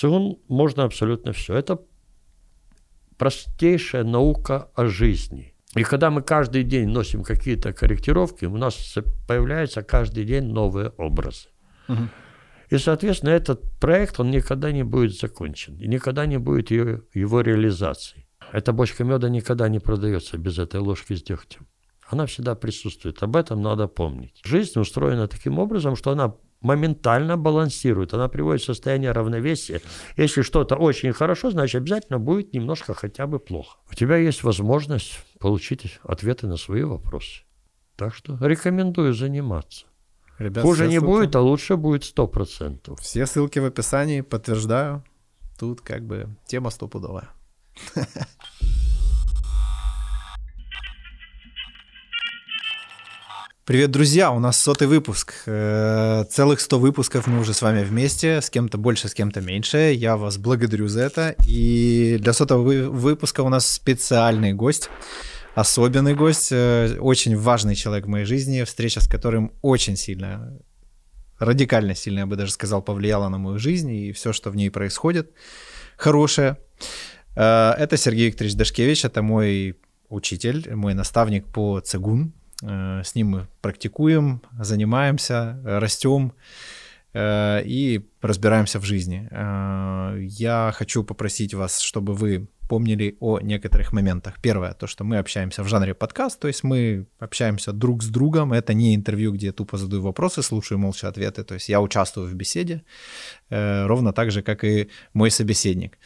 Цигун можно абсолютно все. Это простейшая наука о жизни. И когда мы каждый день носим какие-то корректировки, у нас появляются каждый день новые образы. Угу. И, соответственно, этот проект, он никогда не будет закончен, и никогда не будет ее, его реализации. Эта бочка меда никогда не продается без этой ложки с дегтем. Она всегда присутствует. Об этом надо помнить. Жизнь устроена таким образом, что она моментально балансирует, она приводит в состояние равновесия. Если что-то очень хорошо, значит обязательно будет немножко хотя бы плохо. У тебя есть возможность получить ответы на свои вопросы. Так что рекомендую заниматься. Ребят, Хуже не ссылки... будет, а лучше будет сто процентов. Все ссылки в описании, подтверждаю. Тут как бы тема стопудовая. Привет, друзья! У нас сотый выпуск. Э, целых 100 выпусков мы уже с вами вместе, с кем-то больше, с кем-то меньше. Я вас благодарю за это. И для сотого выпуска у нас специальный гость, особенный гость, э, очень важный человек в моей жизни, встреча с которым очень сильно, радикально сильно, я бы даже сказал, повлияла на мою жизнь и все, что в ней происходит, хорошее. Э, это Сергей Викторович Дашкевич, это мой учитель, мой наставник по цигун, с ним мы практикуем, занимаемся, растем э, и разбираемся в жизни. Э, я хочу попросить вас, чтобы вы помнили о некоторых моментах. Первое, то, что мы общаемся в жанре подкаст, то есть мы общаемся друг с другом. Это не интервью, где я тупо задаю вопросы, слушаю молча ответы. То есть я участвую в беседе, ровно так же, как и мой собеседник.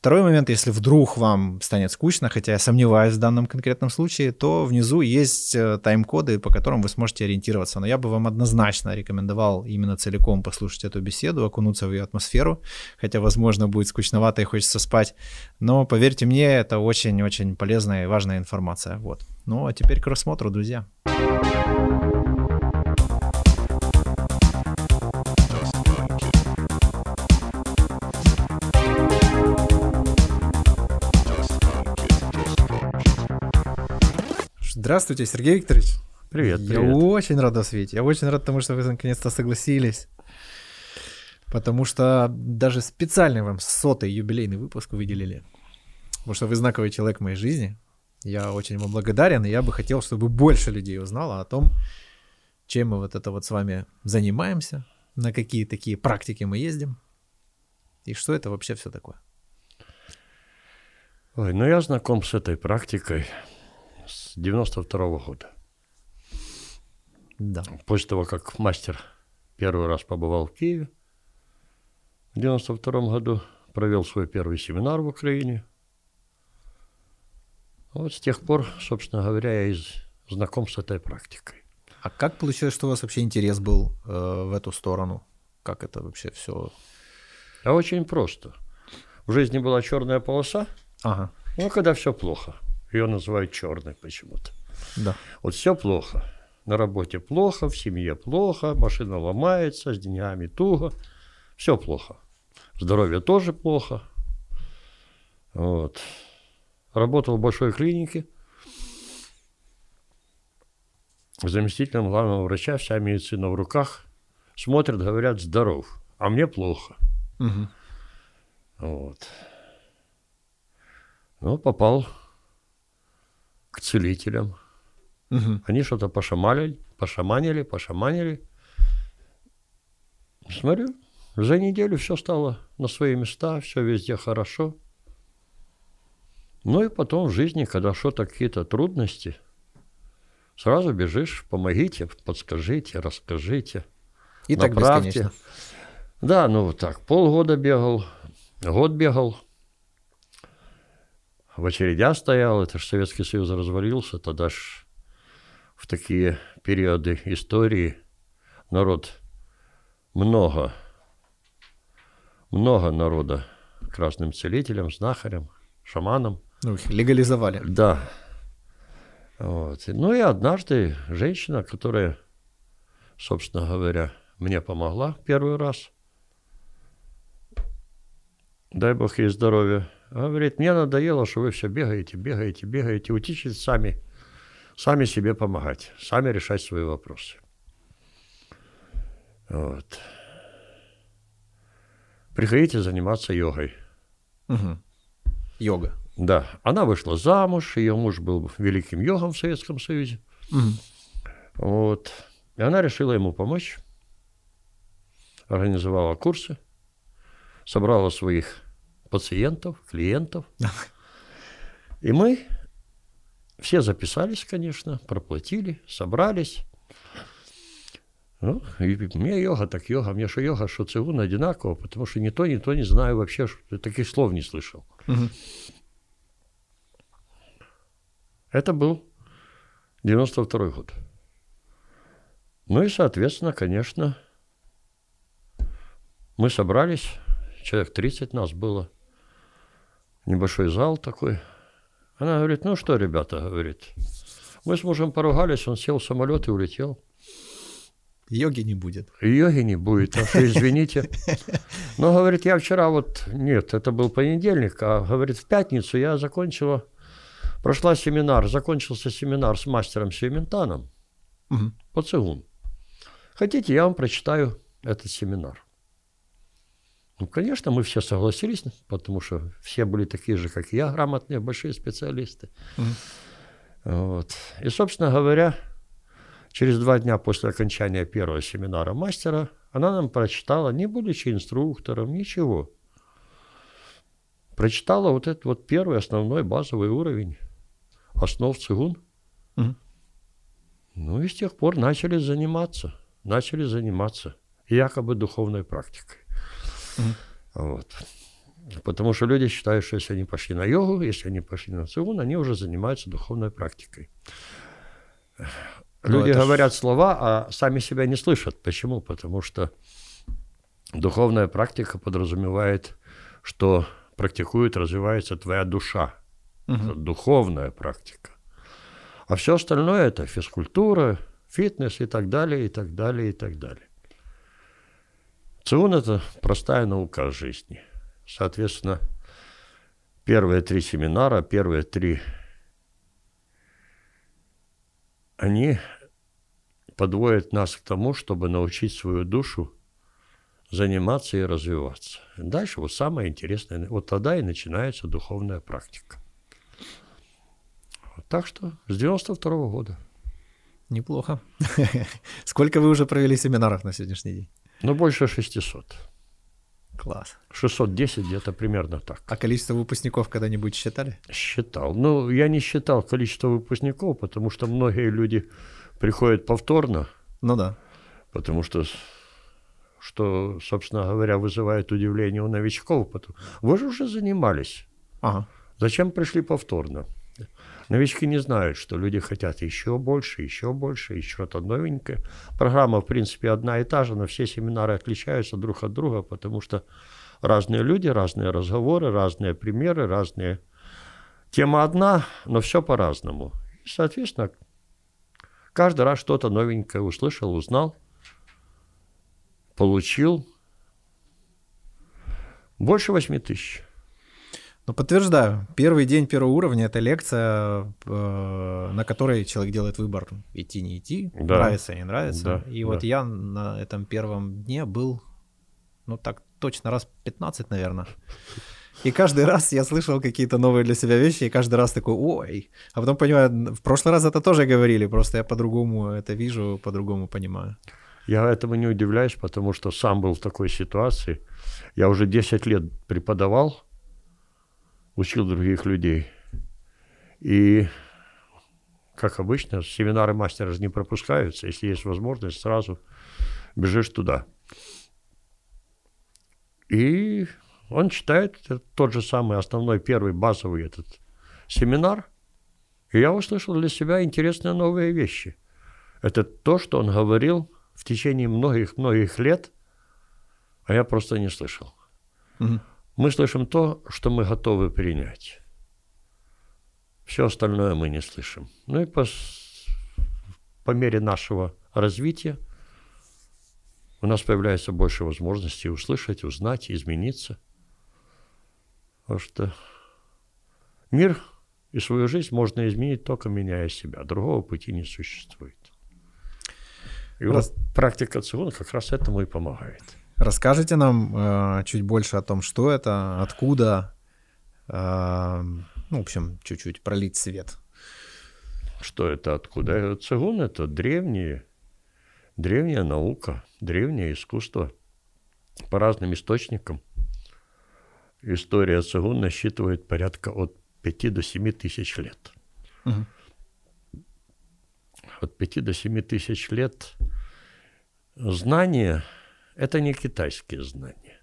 Второй момент, если вдруг вам станет скучно, хотя я сомневаюсь в данном конкретном случае, то внизу есть э, тайм-коды, по которым вы сможете ориентироваться. Но я бы вам однозначно рекомендовал именно целиком послушать эту беседу, окунуться в ее атмосферу, хотя, возможно, будет скучновато и хочется спать. Но поверьте мне, это очень-очень полезная и важная информация. Вот. Ну а теперь к рассмотру, друзья. Здравствуйте, Сергей Викторович. Привет, привет. Я очень рад вас видеть. Я очень рад тому, что вы наконец-то согласились. Потому что даже специально вам сотый юбилейный выпуск выделили. Потому что вы знаковый человек в моей жизни. Я очень вам благодарен, и я бы хотел, чтобы больше людей узнало о том, чем мы вот это вот с вами занимаемся, на какие такие практики мы ездим, и что это вообще все такое. Ой, ну я знаком с этой практикой с 92 -го года. Да. После того, как мастер первый раз побывал в Киеве, в 92 году провел свой первый семинар в Украине. Вот с тех пор, собственно говоря, я из, знаком с этой практикой. А как получилось, что у вас вообще интерес был э, в эту сторону? Как это вообще все? А очень просто. В жизни была черная полоса. Ага. Ну, когда все плохо. Ее называют черной почему-то. Да. Вот все плохо. На работе плохо, в семье плохо, машина ломается, с деньгами туго. Все плохо. Здоровье тоже плохо. Вот. Работал в большой клинике. Заместителем главного врача, вся медицина в руках. Смотрят, говорят, здоров. А мне плохо. Угу. Вот. Ну, попал к целителям. Угу. Они что-то пошамалили, пошаманили, пошаманили. Смотрю, за неделю все стало на свои места, все везде хорошо. Ну и потом в жизни, когда что-то какие-то трудности, сразу бежишь, помогите, подскажите, расскажите. И направьте. так Да, ну вот так, полгода бегал, год бегал – в очередях стоял, это же Советский Союз развалился, тогда ж в такие периоды истории народ много, много народа красным целителям, знахарям, шаманам. Ну, их легализовали. Да. Вот. Ну и однажды женщина, которая, собственно говоря, мне помогла первый раз, дай бог ей здоровья, Говорит, мне надоело, что вы все бегаете, бегаете, бегаете, учитесь сами, сами себе помогать, сами решать свои вопросы. Вот. приходите заниматься йогой. Угу. Йога. Да, она вышла замуж, ее муж был великим йогом в Советском Союзе. Угу. Вот. И она решила ему помочь, организовала курсы, собрала своих пациентов, клиентов. И мы все записались, конечно, проплатили, собрались. Ну, и мне йога, так йога. Мне что йога, что цигун одинаково, потому что ни то, ни то не знаю вообще, что, таких слов не слышал. Угу. Это был 92 год. Ну и, соответственно, конечно, мы собрались, человек 30 нас было, небольшой зал такой. Она говорит, ну что, ребята, говорит, мы с мужем поругались, он сел в самолет и улетел. Йоги не будет. Йоги не будет, а что, извините. Но, говорит, я вчера вот, нет, это был понедельник, а, говорит, в пятницу я закончила, прошла семинар, закончился семинар с мастером Сюментаном Угу. по цигун. Хотите, я вам прочитаю этот семинар. Ну, конечно, мы все согласились, потому что все были такие же, как я, грамотные, большие специалисты. Мгм. Вот. И, собственно говоря, через два дня после окончания первого семинара мастера она нам прочитала, не будучи инструктором, ничего. Прочитала вот этот вот первый основной базовый уровень основ цигун. Мгм. Ну и с тех пор начали заниматься, начали заниматься якобы духовной практикой. Вот. Потому что люди считают, что если они пошли на йогу, если они пошли на цигун, они уже занимаются духовной практикой. Ну, Люди это ж- говорят слова, а сами себя не слышат. Почему? Потому что духовная практика подразумевает, что практикует, развивается твоя душа. Мгм. Это духовная практика. А все остальное это физкультура, фитнес и так далее, и так далее, и так далее. Цигун – это простая наука о жизни. Соответственно, первые три семинара, первые три, они подводят нас к тому, чтобы научить свою душу заниматься и развиваться. Дальше вот самое интересное, вот тогда и начинается духовная практика. Так что с 92 года. Неплохо. Сколько вы уже провели семинаров на сегодняшний день? Ну, больше 600. Класс. 610 где-то примерно так. А количество выпускников когда-нибудь считали? Считал. Ну, я не считал количество выпускников, потому что многие люди приходят повторно, Ну да. потому что, что, собственно говоря, вызывает удивление у новичков. Потому- Вы же уже занимались. Ага. Зачем пришли повторно? Новички не знают, что люди хотят еще больше, еще больше, и что-то новенькое. Программа, в принципе, одна и та же, но все семинары отличаются друг от друга, потому что разные люди, разные разговоры, разные примеры, разные... Тема одна, но все по-разному. И, соответственно, каждый раз что-то новенькое услышал, узнал, получил. Больше 8 тысяч. Ну, подтверждаю. Первый день первого уровня — это лекция, э, на которой человек делает выбор, идти, не идти, Да. нравится, не нравится. Да, И да. вот я на этом первом дне был, ну, так точно раз 15, наверное. И каждый раз я слышал какие-то новые для себя вещи, и каждый раз такой, ой. А потом понимаю, в прошлый раз это тоже говорили, просто я по-другому это вижу, по-другому понимаю. Я этому не удивляюсь, потому что сам был в такой ситуации. Я уже 10 лет преподавал, учил других людей. И, как обычно, семинары мастера же не пропускаются. Если есть возможность, сразу бежишь туда. И он читает тот же самый основной первый базовый этот семинар. И я услышал для себя интересные новые вещи. Это то, что он говорил в течение многих-многих лет, а я просто не слышал. Мгм. Мы слышим то, что мы готовы принять. Все остальное мы не слышим. Ну и по, по мере нашего развития у нас появляется больше возможностей услышать, узнать, измениться. Потому что мир и свою жизнь можно изменить только меняя себя. Другого пути не существует. И Раз- вот практика цигун как раз этому и помогает. Расскажите нам э, чуть больше о том, что это, откуда, э, ну, в общем, чуть-чуть пролить свет. Что это, откуда? Цигун – это древние, древняя наука, древнее искусство по разным источникам. История цигун насчитывает порядка от 5 до 7 тысяч лет. Угу. От 5 до 7 тысяч лет знания – это не китайские знания.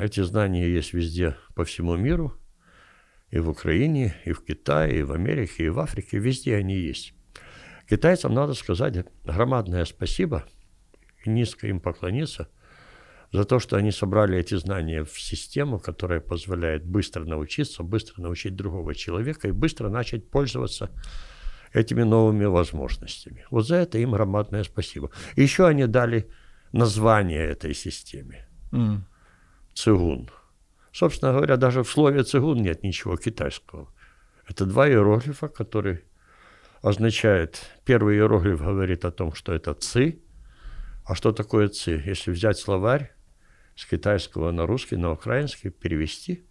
Эти знания есть везде по всему миру, и в Украине, и в Китае, и в Америке, и в Африке, везде они есть. Китайцам надо сказать громадное спасибо и низко им поклониться – за то, что они собрали эти знания в систему, которая позволяет быстро научиться, быстро научить другого человека и быстро начать пользоваться этими новыми возможностями. Вот за это им громадное спасибо. Еще они дали название этой системе. Mm. Цигун. Собственно говоря, даже в слове цигун нет ничего китайского. Это два иероглифа, которые означают... Первый иероглиф говорит о том, что это ци. А что такое ци? Если взять словарь, с китайского на русский, на украинский перевести.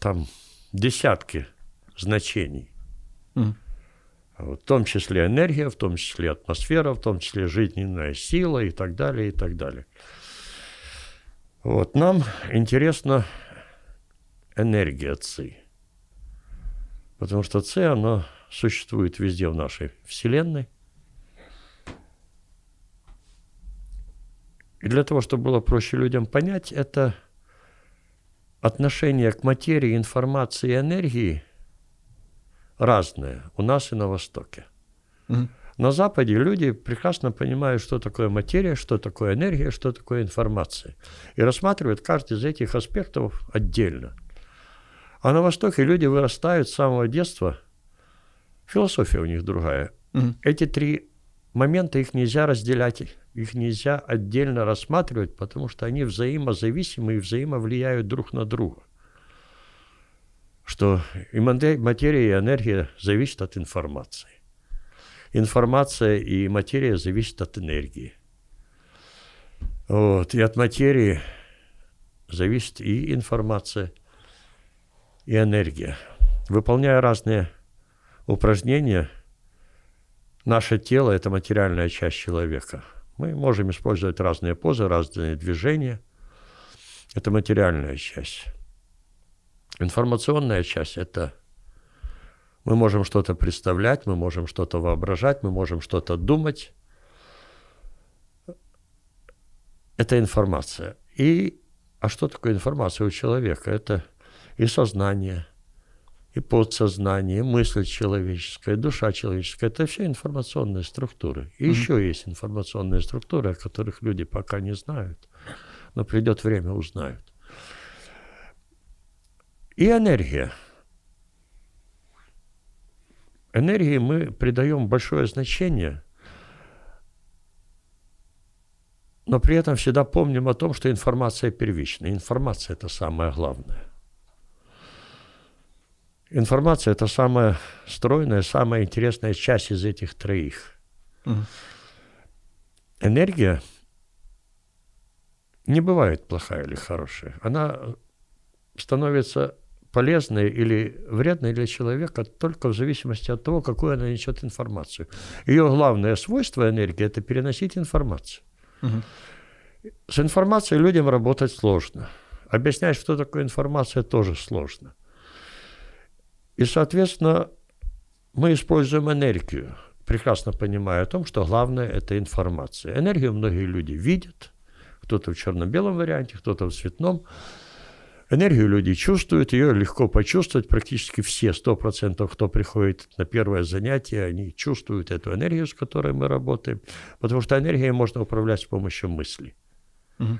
Там десятки значений. Mm. В том числе энергия, в том числе атмосфера, в том числе жизненная сила и так далее, и так далее. Вот нам интересна энергия ЦИ. Потому что ЦИ, она существует везде в нашей Вселенной. И для того, чтобы было проще людям понять, это отношение к материи, информации и энергии разное у нас и на Востоке. Угу. На Западе люди прекрасно понимают, что такое материя, что такое энергия, что такое информация. И рассматривают каждый из этих аспектов отдельно. А на Востоке люди вырастают с самого детства. Философия у них другая. Угу. Эти три момента, их нельзя разделять их нельзя отдельно рассматривать, потому что они взаимозависимы и взаимовлияют друг на друга. Что и материя, и энергия зависят от информации. Информация и материя зависят от энергии. Вот. И от материи зависит и информация, и энергия. Выполняя разные упражнения, наше тело – это материальная часть человека – мы можем использовать разные позы, разные движения. Это материальная часть. Информационная часть – это мы можем что-то представлять, мы можем что-то воображать, мы можем что-то думать. Это информация. И, а что такое информация у человека? Это и сознание – и подсознание, и мысль человеческая, душа человеческая. Это все информационные структуры. И mm-hmm. еще есть информационные структуры, о которых люди пока не знают, но придет время, узнают. И энергия. Энергии мы придаем большое значение, но при этом всегда помним о том, что информация первична. Информация – это самое главное. Информация – это самая стройная, самая интересная часть из этих троих. Энергия не бывает плохая или хорошая. Она становится полезной или вредной для человека только в зависимости от того, какую она несет информацию. Ее главное свойство энергии – это переносить информацию. Угу. С информацией людям работать сложно. Объяснять, что такое информация, тоже сложно. И, соответственно, мы используем энергию, прекрасно понимая о том, что главное – это информация. Энергию многие люди видят, кто-то в черно-белом варианте, кто-то в цветном. Энергию люди чувствуют, ее легко почувствовать. Практически все, 100%, кто приходит на первое занятие, они чувствуют эту энергию, с которой мы работаем, потому что энергией можно управлять с помощью мысли. Угу.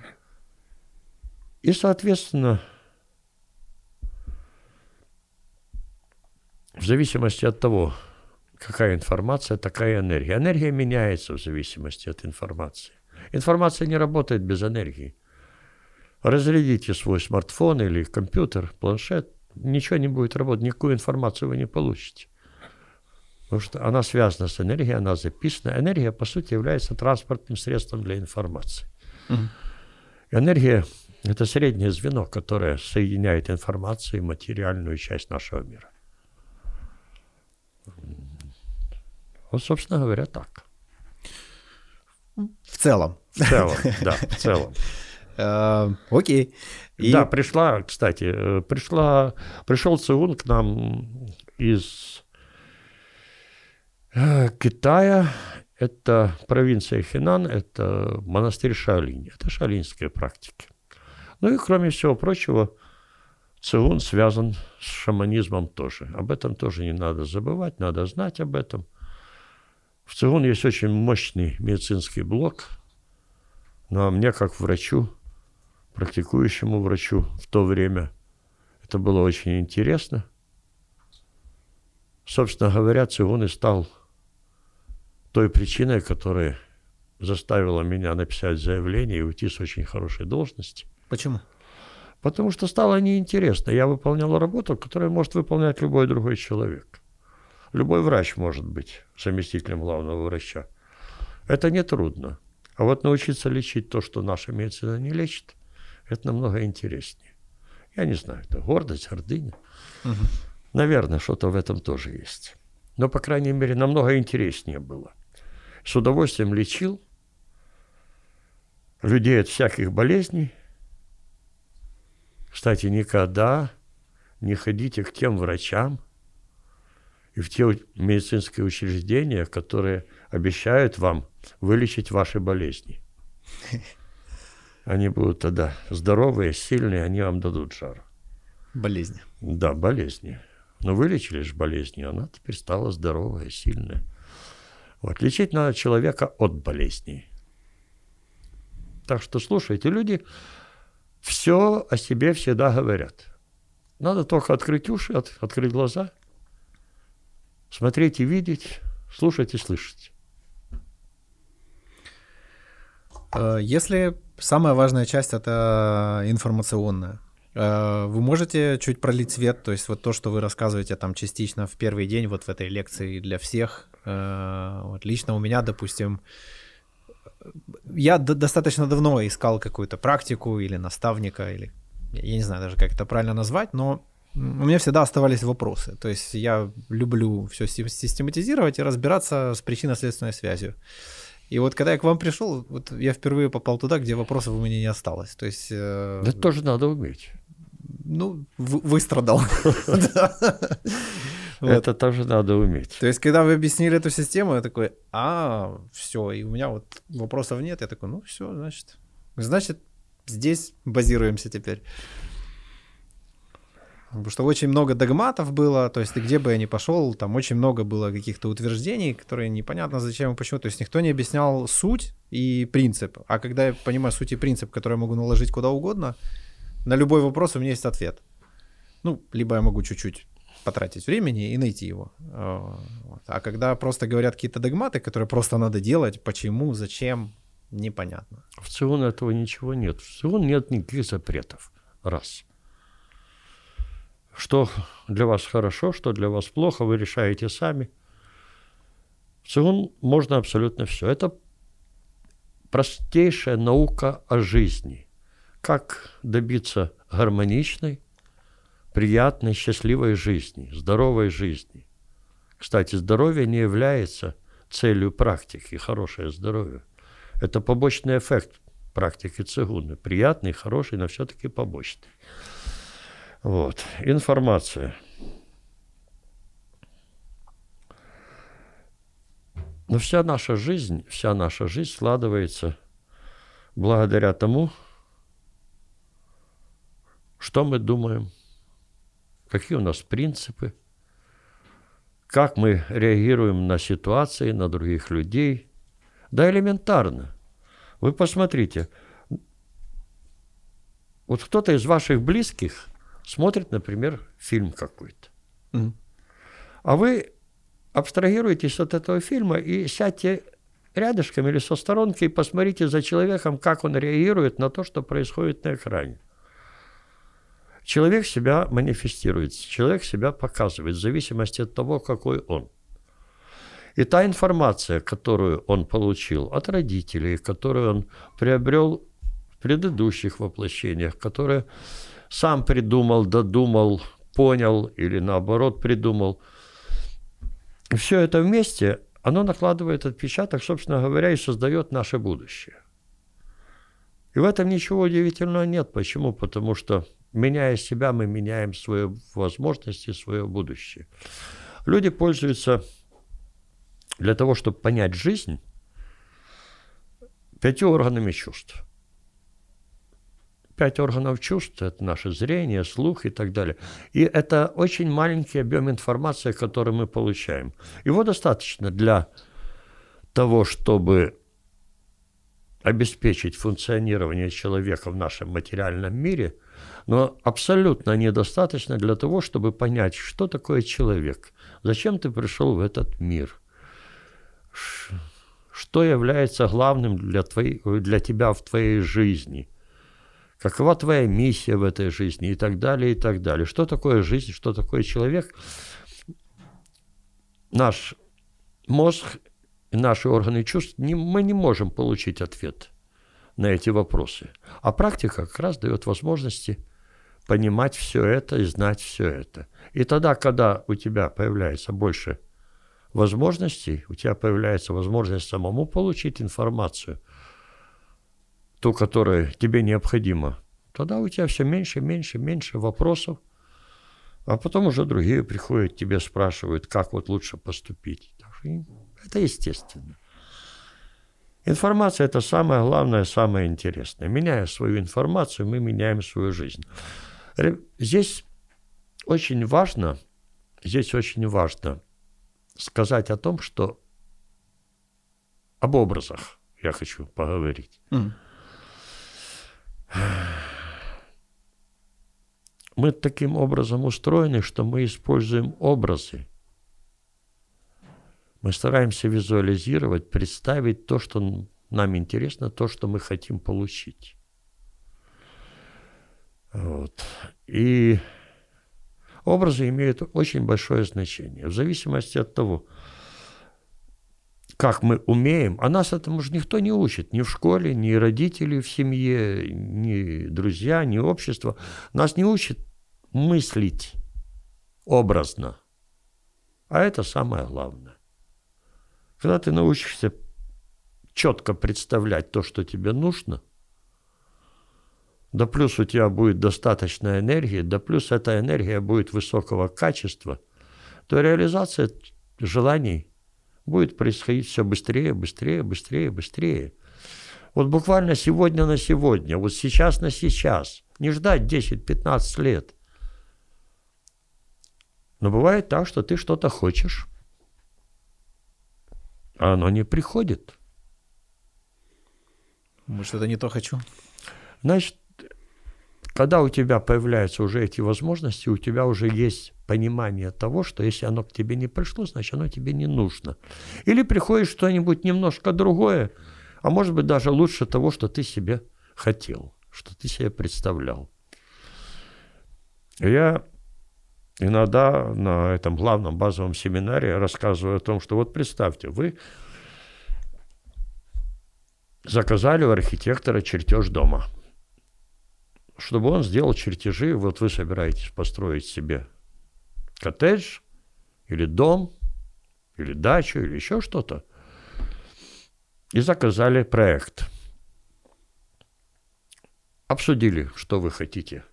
И, соответственно, в зависимости от того, какая информация, такая энергия. Энергия меняется в зависимости от информации. Информация не работает без энергии. Разрядите свой смартфон или компьютер, планшет, ничего не будет работать, никакую информацию вы не получите. Потому что она связана с энергией, она записана. Энергия, по сути, является транспортным средством для информации. Угу. Энергия – это среднее звено, которое соединяет информацию и материальную часть нашего мира. Вот, собственно говоря, так. В целом. В целом, да, в целом. Э, окей. Да, пришла, кстати, э, пришла, пришел Циун к нам из Э, Китая это провинция Хинан, это монастырь Шаолинь, это шаолиньские практики. Ну и кроме всего прочего, Цигун связан с шаманизмом тоже. Об этом тоже не надо забывать, надо знать об этом. В Цигун есть очень мощный медицинский блок, ну а мне как врачу, практикующему врачу в то время, это было очень интересно. Собственно говоря, Цигун и стал той причиной, которая заставила меня написать заявление и уйти с очень хорошей должности. Почему? Потому что стало неинтересно. Я выполнял работу, которую может выполнять любой другой человек. Любой врач может быть заместителем главного врача. Это не трудно. А вот научиться лечить то, что наша медицина не лечит, это намного интереснее. Я не знаю, это гордость, гордыня. Угу. Наверное, что-то в этом тоже есть. Но, по крайней мере, намного интереснее было с удовольствием лечил людей от всяких болезней. Кстати, никогда не ходите к тем врачам и в те медицинские учреждения, которые обещают вам вылечить ваши болезни. Они будут тогда здоровые, сильные, они вам дадут жару. Болезни. Да, болезни. Но вылечили же болезни, она теперь стала здоровая, сильная. Вот, лечить надо человека от болезней. Так что слушайте, люди все о себе всегда говорят. Надо только открыть уши, от, открыть глаза, смотреть и видеть, слушать и слышать. Э, если самая важная часть это информационная, э, вы можете чуть пролить свет, то есть вот то, что вы рассказываете там частично в первый день вот в этой лекции для всех, Э, вот лично у меня, допустим, я достаточно давно искал какую-то практику или наставника, или я не знаю даже, как это правильно назвать, но у меня всегда оставались вопросы. То есть я люблю все систематизировать и разбираться с причинно-следственной связью. И вот когда я к вам пришел, вот я впервые попал туда, где вопросов у меня не осталось. То есть... Э... Это тоже надо уметь. Ну, выстрадал. Вот. Это тоже надо уметь. То есть, когда вы объяснили эту систему, я такой, а, все, и у меня вот вопросов нет. Я такой, ну все, значит, значит, здесь базируемся теперь. Потому что очень много догматов было, то есть где бы я ни пошел, там очень много было каких-то утверждений, которые непонятно зачем и почему. То есть никто не объяснял суть и принцип. А когда я понимаю суть и принцип, который я могу наложить куда угодно, на любой вопрос у меня есть ответ. Ну, либо я могу чуть-чуть потратить времени и найти его. А, а когда просто говорят какие-то догматы, которые просто надо делать, почему, зачем, непонятно. В ЦИОН этого ничего нет. В ЦИОН нет никаких запретов. Раз. Что для вас хорошо, что для вас плохо, вы решаете сами. В ЦИОН можно абсолютно все. Это простейшая наука о жизни. Как добиться гармоничной, приятной, счастливой жизни, здоровой жизни. Кстати, здоровье не является целью практики, хорошее здоровье. Это побочный эффект практики цигуны. Приятный, хороший, но все-таки побочный. Вот. Информация. Но вся наша жизнь, вся наша жизнь складывается благодаря тому, что мы думаем, какие у нас принципы, как мы реагируем на ситуации, на других людей. Да элементарно. Вы посмотрите, вот кто-то из ваших близких смотрит, например, фильм какой-то. Mm. А вы абстрагируетесь от этого фильма и сядьте рядышком или со сторонки и посмотрите за человеком, как он реагирует на то, что происходит на экране. Человек себя манифестирует, человек себя показывает в зависимости от того, какой он. И та информация, которую он получил от родителей, которую он приобрел в предыдущих воплощениях, которую сам придумал, додумал, понял или наоборот придумал, все это вместе, оно накладывает отпечаток, собственно говоря, и создает наше будущее. И в этом ничего удивительного нет. Почему? Потому что, меняя себя, мы меняем свои возможности, свое будущее. Люди пользуются для того, чтобы понять жизнь, пятью органами чувств. Пять органов чувств – это наше зрение, слух и так далее. И это очень маленький объем информации, который мы получаем. Его достаточно для того, чтобы обеспечить функционирование человека в нашем материальном мире, но абсолютно недостаточно для того, чтобы понять, что такое человек, зачем ты пришел в этот мир – что является главным для, твоей, для тебя в твоей жизни, какова твоя миссия в этой жизни и так далее, и так далее. Что такое жизнь, что такое человек. Наш мозг наши органы чувств, не, мы не можем получить ответ на эти вопросы. А практика как раз дает возможности понимать все это и знать все это. И тогда, когда у тебя появляется больше возможностей, у тебя появляется возможность самому получить информацию, ту, которая тебе необходима, тогда у тебя все меньше, меньше, меньше вопросов, а потом уже другие приходят тебе, спрашивают, как вот лучше поступить. Это естественно. Информация – это самое главное, самое интересное. Меняя свою информацию, мы меняем свою жизнь. Здесь очень важно, здесь очень важно сказать о том, что об образах я хочу поговорить. Mm. Мы таким образом устроены, что мы используем образы. Мы стараемся визуализировать, представить то, что нам интересно, то, что мы хотим получить. Вот. И Образы имеют очень большое значение. В зависимости от того, как мы умеем, а нас этому же никто не учит, ни в школе, ни родители в семье, ни друзья, ни общество. Нас не учат мыслить образно. А это самое главное. Когда ты научишься четко представлять то, что тебе нужно, да плюс у тебя будет достаточно энергии, да плюс эта энергия будет высокого качества, то реализация желаний будет происходить все быстрее, быстрее, быстрее, быстрее. Вот буквально сегодня на сегодня, вот сейчас на сейчас. Не ждать 10-15 лет. Но бывает так, что ты что-то хочешь, а оно не приходит. Может, это не то хочу? Значит, когда у тебя появляются уже эти возможности, у тебя уже есть понимание того, что если оно к тебе не пришло, значит оно тебе не нужно. Или приходит что-нибудь немножко другое, а может быть даже лучше того, что ты себе хотел, что ты себе представлял. Я иногда на этом главном базовом семинаре рассказываю о том, что вот представьте, вы заказали у архитектора чертеж дома – чтобы он сделал чертежи. Вот вы собираетесь построить себе коттедж или дом, или дачу, или еще что-то. И заказали проект. Обсудили, что вы хотите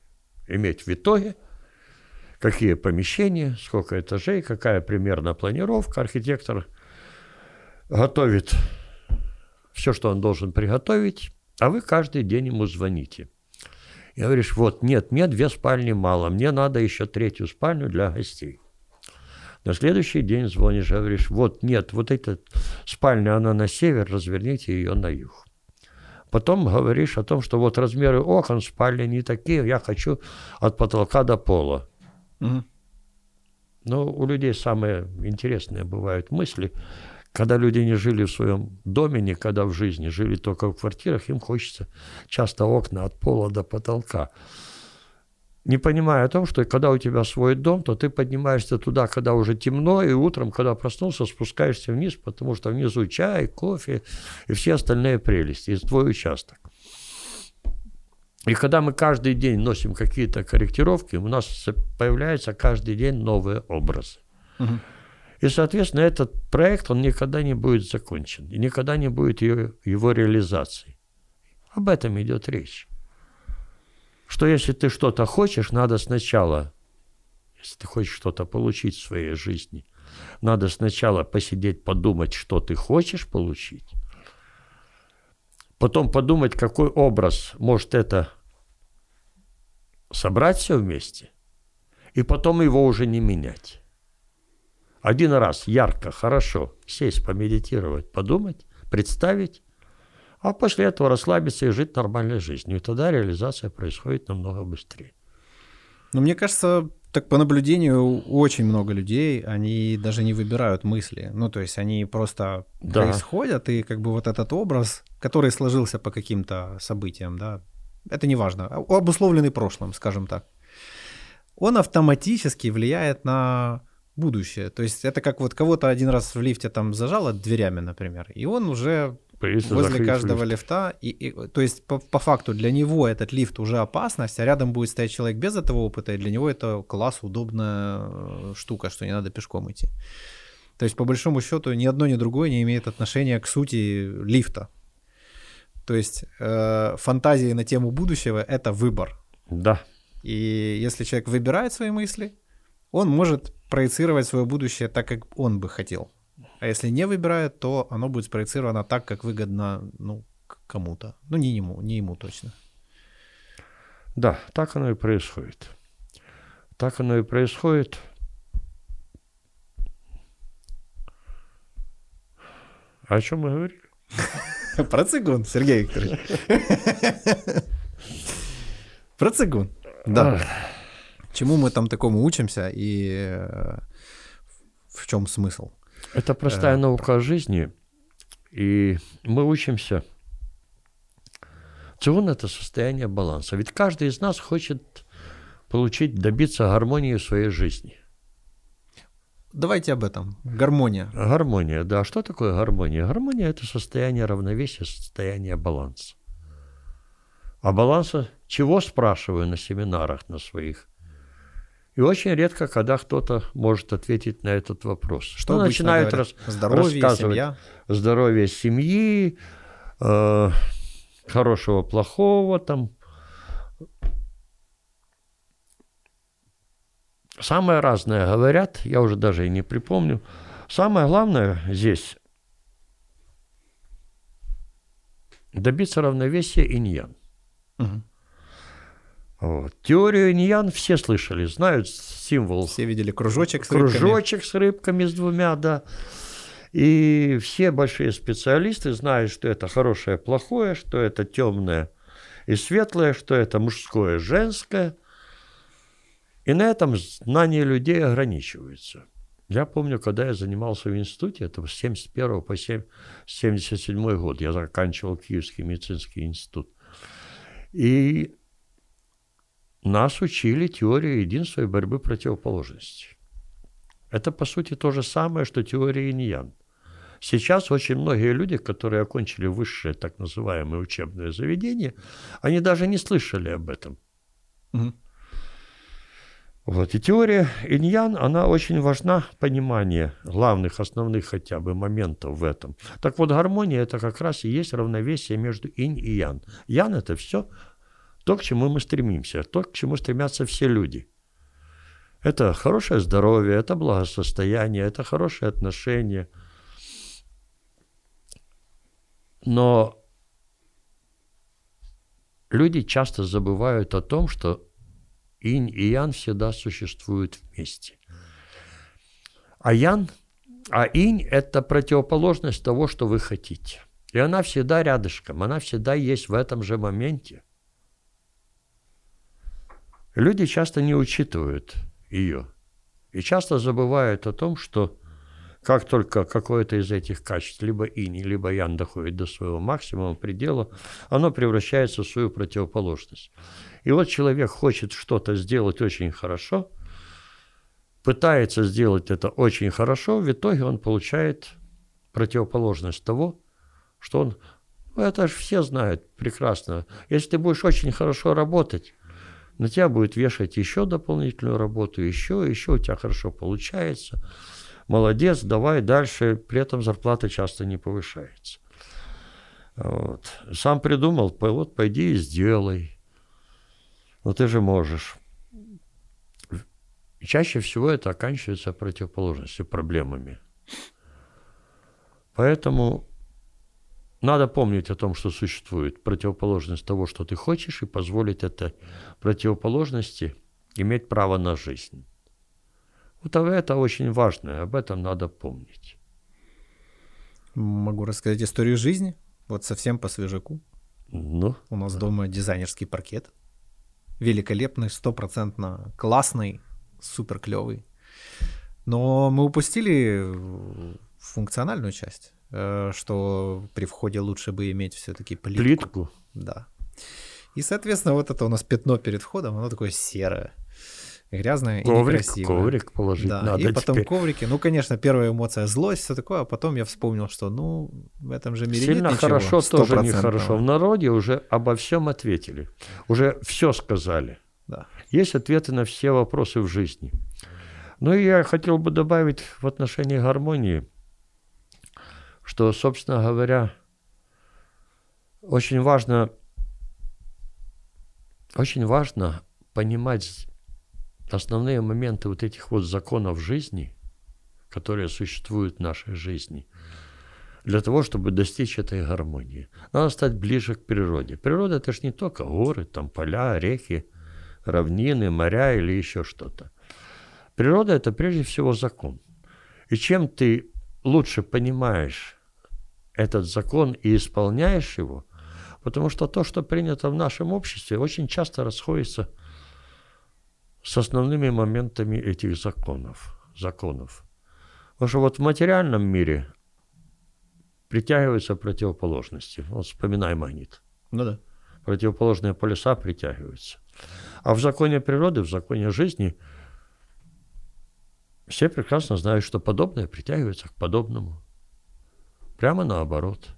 иметь в итоге, какие помещения, сколько этажей, какая примерно планировка. Архитектор готовит все, что он должен приготовить, а вы каждый день ему звоните – и говоришь, вот, нет, мне две спальни мало, мне надо еще третью спальню для гостей. На следующий день звонишь, говоришь, вот, нет, вот эта спальня, она на север, разверните ее на юг. Потом говоришь о том, что вот размеры окон в спальне не такие, я хочу от потолка до пола. Угу. Но у людей самые интересные бывают мысли. Когда люди не жили в своем доме никогда в жизни, жили только в квартирах, им хочется часто окна от пола до потолка. не понимая о том, что когда у тебя свой дом, то ты поднимаешься туда, когда уже темно, и утром, когда проснулся, спускаешься вниз, потому что внизу чай, кофе и все остальные прелести, и твой участок. И когда мы каждый день носим какие-то корректировки, у нас появляются каждый день новые образы. Угу. И, соответственно, этот проект, он никогда не будет закончен, и никогда не будет его, его реализации. Об этом идет речь что если ты что-то хочешь, надо сначала, если ты хочешь что-то получить в своей жизни, надо сначала посидеть, подумать, что ты хочешь получить, потом подумать, какой образ может это собрать все вместе, и потом его уже не менять. Один раз ярко, хорошо сесть, помедитировать, подумать, представить, а после этого расслабиться и жить нормальной жизнью. И тогда реализация происходит намного быстрее. Ну, мне кажется, так по наблюдению очень много людей, они даже не выбирают мысли. Ну, то есть они просто да. происходят, и как бы вот этот образ, который сложился по каким-то событиям, да, это не важно, обусловленный прошлым, скажем так, он автоматически влияет на будущее. То есть это как вот кого-то один раз в лифте там зажало дверями, например, и он уже Боится возле каждого лифт. лифта. И, и, то есть, по, по факту, для него этот лифт уже опасность, а рядом будет стоять человек без этого опыта, и для него это класс, удобная э, штука, что не надо пешком идти. То есть, по большому счету, ни одно, ни другое не имеет отношения к сути лифта. То есть, э, фантазии на тему будущего — это выбор. Да. И если человек выбирает свои мысли, он может проецировать свое будущее так, как он бы хотел. А если не выбирает, то оно будет спроецировано так, как выгодно ну, кому-то. Ну, не ему, не ему точно. Да, так оно и происходит. Так оно и происходит. О чем мы говорили? Про цигун, Сергей Викторович. Про цигун. Да. Чему мы там такому учимся и э, в чем смысл? Это простая э, наука жизни, и мы учимся. Цигун – это состояние баланса. Ведь каждый из нас хочет получить, добиться гармонии в своей жизни. Давайте об этом. Гармония. Гармония, да. Что такое гармония? Гармония – это состояние равновесия, состояние баланса. А баланса чего, спрашиваю на семинарах на своих? И очень редко, когда кто-то может ответить на этот вопрос. Что ну, начинают рас, здоровье, рассказывать семья? здоровье семьи, э, хорошего, плохого там. Самое разное говорят, я уже даже и не припомню. Самое главное здесь добиться равновесия иньян. Угу. Вот. Теорию иньян все слышали, знают символ. Все видели кружочек с кружочек рыбками. Кружочек с рыбками с двумя, да. И все большие специалисты знают, что это хорошее, плохое, что это темное и светлое, что это мужское, женское. И на этом знания людей ограничиваются. Я помню, когда я занимался в институте, это с 71 по 77 год, я заканчивал Киевский медицинский институт. И нас учили теории единства и борьбы противоположностей. Это, по сути, то же самое, что теория иньян. Сейчас очень многие люди, которые окончили высшее так называемое учебное заведение, они даже не слышали об этом. Угу. Вот. И теория иньян, она очень важна, понимание главных, основных хотя бы моментов в этом. Так вот, гармония – это как раз и есть равновесие между инь и ян. Ян – это все то, к чему мы стремимся, то, к чему стремятся все люди. Это хорошее здоровье, это благосостояние, это хорошие отношения. Но люди часто забывают о том, что инь и ян всегда существуют вместе. А ян, а инь – это противоположность того, что вы хотите. И она всегда рядышком, она всегда есть в этом же моменте. Люди часто не учитывают ее и часто забывают о том, что Как только какое-то из этих качеств, либо инь, либо ян доходит до своего максимума, предела, оно превращается в свою противоположность. И вот человек хочет что-то сделать очень хорошо, пытается сделать это очень хорошо, в итоге он получает противоположность того, что он... Ну, это же все знают прекрасно. Если ты будешь очень хорошо работать, на тебя будет вешать еще дополнительную работу, еще, еще у тебя хорошо получается – молодец, давай дальше, при этом зарплата часто не повышается. Вот. Сам придумал, вот пойди и сделай. Но ты же можешь. чаще всего это оканчивается противоположностью, проблемами. Поэтому надо помнить о том, что существует противоположность того, что ты хочешь, и позволить этой противоположности иметь право на жизнь. Вот это очень важно, об этом надо помнить. Могу рассказать историю жизни, вот совсем по свежаку. Ну? У нас дома дизайнерский паркет. Великолепный, стопроцентно классный, супер клевый. Но мы упустили функциональную часть, что при входе лучше бы иметь все-таки плитку. Плитку? Да. И, соответственно, вот это у нас пятно перед входом, оно такое серое грязное коврик, и некрасивое. Коврик положить да, надо и потом теперь. коврики. Ну, конечно, первая эмоция злость, все такое, а потом я вспомнил, что, ну, в этом же мире Сильно нет хорошо ничего тоже нехорошо. В народе уже обо всем ответили. Уже все сказали. Да. Есть ответы на все вопросы в жизни. Ну и я хотел бы добавить в отношении гармонии, что, собственно говоря, очень важно, очень важно понимать основные моменты вот этих вот законов жизни, которые существуют в нашей жизни, для того, чтобы достичь этой гармонии. Надо стать ближе к природе. Природа – это же не только горы, там поля, реки, равнины, моря или еще что-то. Природа – это прежде всего закон. И чем ты лучше понимаешь этот закон и исполняешь его, потому что то, что принято в нашем обществе, очень часто расходится – с основными моментами этих законов. законов. Потому что вот в материальном мире притягиваются противоположности. Вот вспоминай магнит. Ну да. Противоположные полюса притягиваются. А в законе природы, в законе жизни все прекрасно знают, что подобное притягивается к подобному. Прямо наоборот.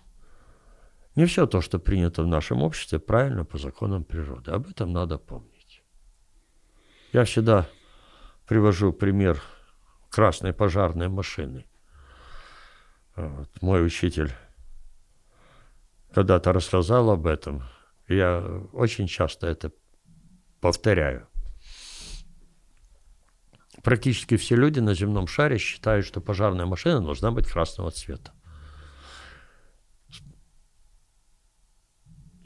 Не все то, что принято в нашем обществе, правильно по законам природы. Об этом надо помнить. Я всегда привожу пример красной пожарной машины. Вот, мой учитель когда-то рассказал об этом. Я очень часто это повторяю. Практически все люди на земном шаре считают, что пожарная машина должна быть красного цвета.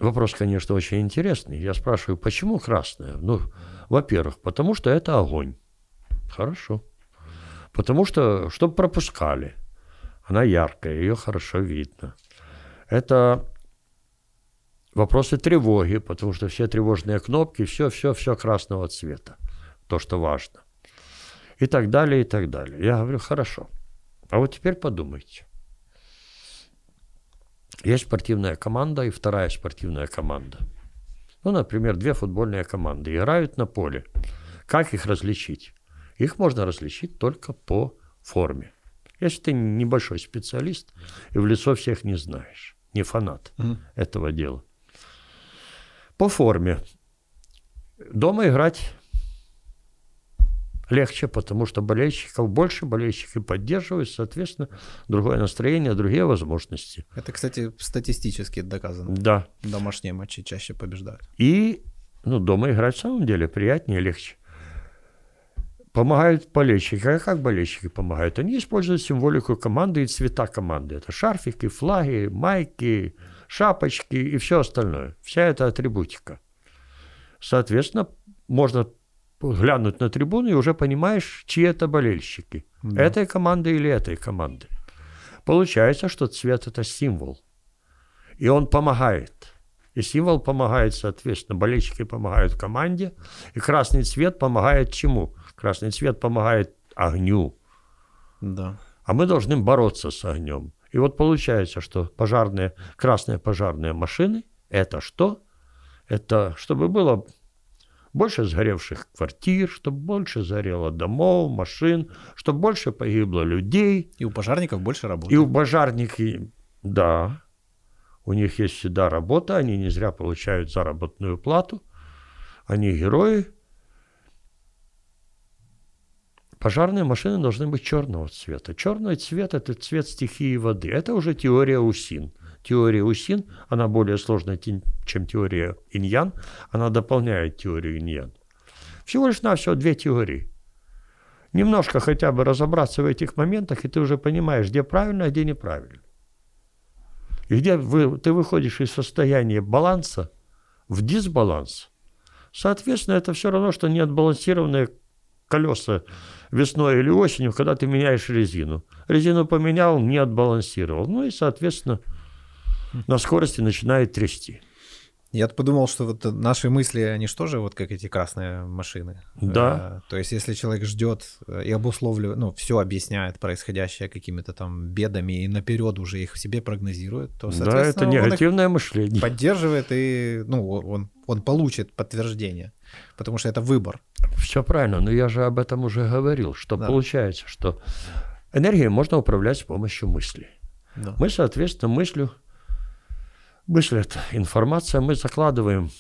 Вопрос, конечно, очень интересный. Я спрашиваю, почему красная? Ну, во-первых, потому что это огонь. Хорошо. Потому что, чтобы пропускали. Она яркая, ее хорошо видно. Это вопросы тревоги, потому что все тревожные кнопки, все, все, все красного цвета. То, что важно. И так далее, и так далее. Я говорю, хорошо. А вот теперь подумайте. Есть спортивная команда и вторая спортивная команда. Ну, например, две футбольные команды играют на поле. Как их различить? Их можно различить только по форме. Если ты небольшой специалист и в лицо всех не знаешь, не фанат mm этого дела. По форме. Дома играть легче, потому что болельщиков больше, болельщики поддерживают, соответственно, другое настроение, другие возможности. Это, кстати, статистически доказано. Да. Домашние матчи чаще побеждают. И ну, дома играть в самом деле приятнее, легче. Помогают болельщики. А как болельщики помогают? Они используют символику команды и цвета команды. Это шарфики, флаги, майки, шапочки и все остальное. Вся эта атрибутика. Соответственно, можно глянуть на трибуну и уже понимаешь, чьи это болельщики. Да. Этой команды или этой команды. Получается, что цвет это символ. И он помогает. И символ помогает, соответственно, болельщики помогают команде. И красный цвет помогает чему? Красный цвет помогает огню. Да. А мы должны бороться с огнем. И вот получается, что пожарные, красные пожарные машины – это что? Это чтобы было больше сгоревших квартир, чтобы больше сгорело домов, машин, чтобы больше погибло людей. И у пожарников больше работы. И у пожарников, да, у них есть всегда работа, они не зря получают заработную плату, они герои. Пожарные машины должны быть черного цвета. Черный цвет – это цвет стихии воды. Это уже теория УСИН. Теория УСИН, она более сложная, чем теория иньян, она дополняет теорию иньян. Всего лишь навсего две теории. Немножко хотя бы разобраться в этих моментах, и ты уже понимаешь, где правильно, а где неправильно. И где вы, ты выходишь из состояния баланса в дисбаланс. Соответственно, это все равно, что неотбалансированные колеса весной или осенью, когда ты меняешь резину. Резину поменял, не отбалансировал. Ну и, соответственно, на скорости начинает трясти. Я подумал, что вот наши мысли, они же тоже вот как эти красные машины. Да. Э, то есть если человек ждет э, и обусловливает, ну, все объясняет происходящее какими-то там бедами и наперед уже их в себе прогнозирует, то, Да, это негативное мышление. Поддерживает и, ну, он, он получит подтверждение, потому что это выбор. Все правильно, но я же об этом уже говорил, что да. получается, что энергией можно управлять с помощью мысли. Да. Мы, соответственно, мыслью Это информация. Мы закладываем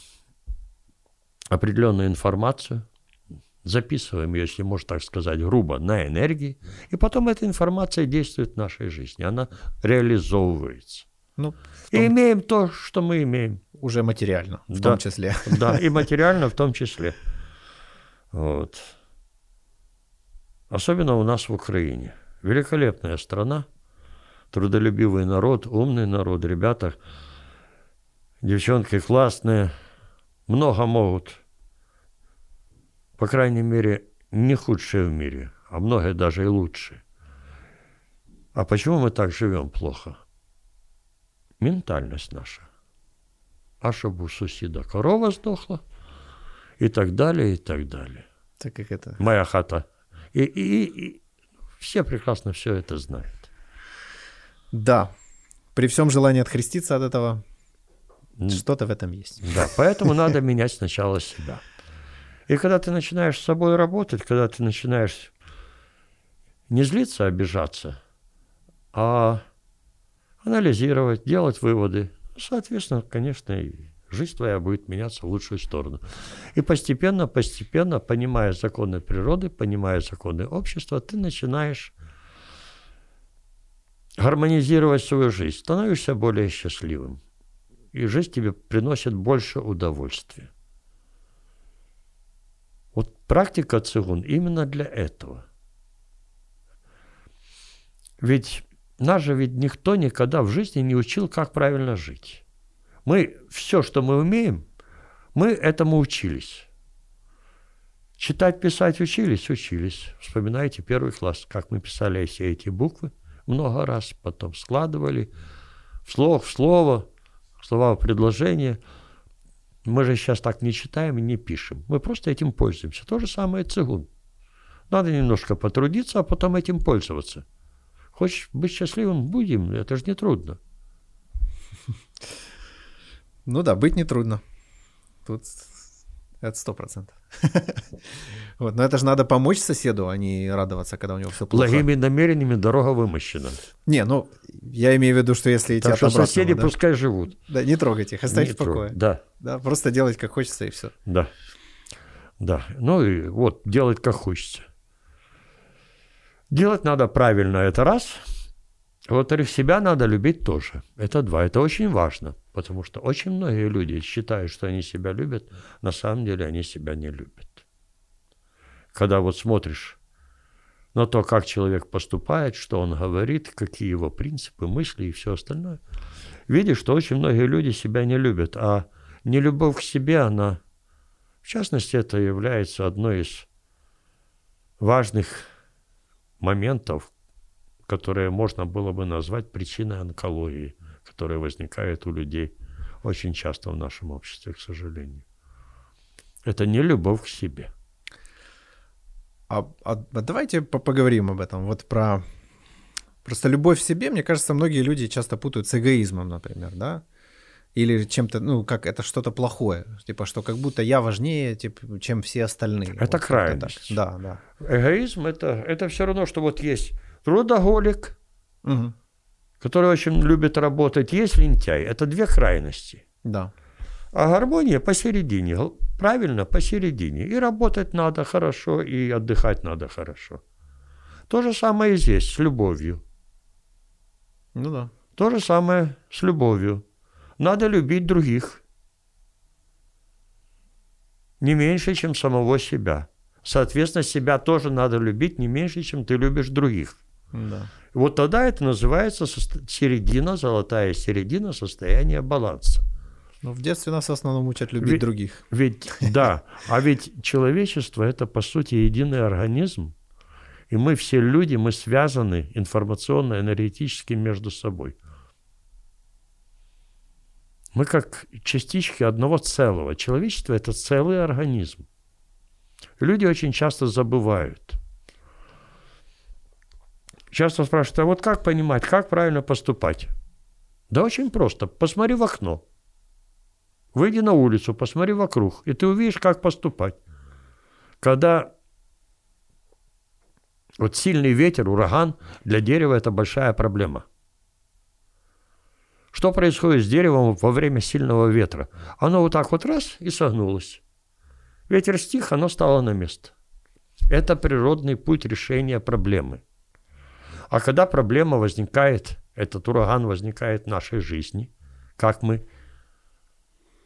определенную информацию, записываем ее, если можно так сказать, грубо, на энергии, и потом эта информация действует в нашей жизни, она реализовывается. Ну, том... И имеем то, что мы имеем. Уже материально, в да, том числе. Да, и материально в том числе. Вот. Особенно у нас в Украине. Великолепная страна, трудолюбивый народ, умный народ, ребята – Девчонки классные, много могут. По крайней мере, не худшие в мире, а многие даже и лучше. А почему мы так живем плохо? Ментальность наша. А чтобы у соседа корова сдохла, и так далее, и так далее. Так как это? Моя хата. И, и, и все прекрасно все это знают. Да. При всем желании отхреститься от этого, что-то в этом есть. Да, поэтому надо менять сначала себя. И когда ты начинаешь с собой работать, когда ты начинаешь не злиться, а обижаться, а анализировать, делать выводы, соответственно, конечно, и жизнь твоя будет меняться в лучшую сторону. И постепенно, постепенно, понимая законы природы, понимая законы общества, ты начинаешь гармонизировать свою жизнь, становишься более счастливым и жизнь тебе приносит больше удовольствия. Вот практика цигун именно для этого. Ведь нас же ведь никто никогда в жизни не учил, как правильно жить. Мы все, что мы умеем, мы этому учились. Читать, писать учились, учились. Вспоминайте первый класс, как мы писали все эти буквы много раз, потом складывали в слово, в слово, слова предложения. Мы же сейчас так не читаем и не пишем. Мы просто этим пользуемся. То же самое цигун. Надо немножко потрудиться, а потом этим пользоваться. Хочешь быть счастливым? Будем. Это же не трудно. Ну да, быть не трудно. Тут это сто процентов. Вот, но это же надо помочь соседу, а не радоваться, когда у него все плохо. Благими намерениями дорога вымощена. Не, ну, я имею в виду, что если идти Так что соседи да? пускай живут. Да, не трогайте их, оставьте в покое. Да. Да, просто делать как хочется и все. Да. Да. Ну и вот, делать как хочется. Делать надо правильно, это раз. Во-вторых, себя надо любить тоже. Это два. Это очень важно. Потому что очень многие люди считают, что они себя любят, на самом деле они себя не любят. Когда вот смотришь на то, как человек поступает, что он говорит, какие его принципы, мысли и все остальное, видишь, что очень многие люди себя не любят, а нелюбовь к себе, она, в частности, это является одной из важных моментов, которые можно было бы назвать причиной онкологии – которая возникает у людей очень часто в нашем обществе, к сожалению. Это не любовь к себе. А, а, а давайте поговорим об этом, вот про Просто любовь в себе, мне кажется, многие люди часто путают с эгоизмом, например, да? Или чем-то, ну, как это что-то плохое. Типа, что как будто я важнее, типа, чем все остальные. Это вот крайность. Да, да. Эгоизм это, это все равно, что вот есть трудоголик, угу. Который очень любит работать, есть лентяй. Это две крайности. Да. А гармония посередине. Правильно, посередине. И работать надо хорошо, и отдыхать надо хорошо. То же самое и здесь, с любовью. Ну да. То же самое с любовью. Надо любить других. Не меньше, чем самого себя. Соответственно, себя тоже надо любить не меньше, чем ты любишь других. Да. Вот тогда это называется середина, золотая середина состояния баланса. Но в детстве нас в основном учат любить ведь, других. Ведь, да, а ведь человечество – это, по сути, единый организм. И мы все люди, мы связаны информационно-энергетически между собой. Мы как частички одного целого. Человечество – это целый организм. Люди очень часто забывают. Часто спрашивают, а вот как понимать, как правильно поступать? Да очень просто. Посмотри в окно. Выйди на улицу, посмотри вокруг, и ты увидишь, как поступать. Когда вот сильный ветер, ураган, для дерева это большая проблема. Что происходит с деревом во время сильного ветра? Оно вот так вот раз и согнулось. Ветер стих, оно стало на место. Это природный путь решения проблемы. А когда проблема возникает, этот ураган возникает в нашей жизни, как мы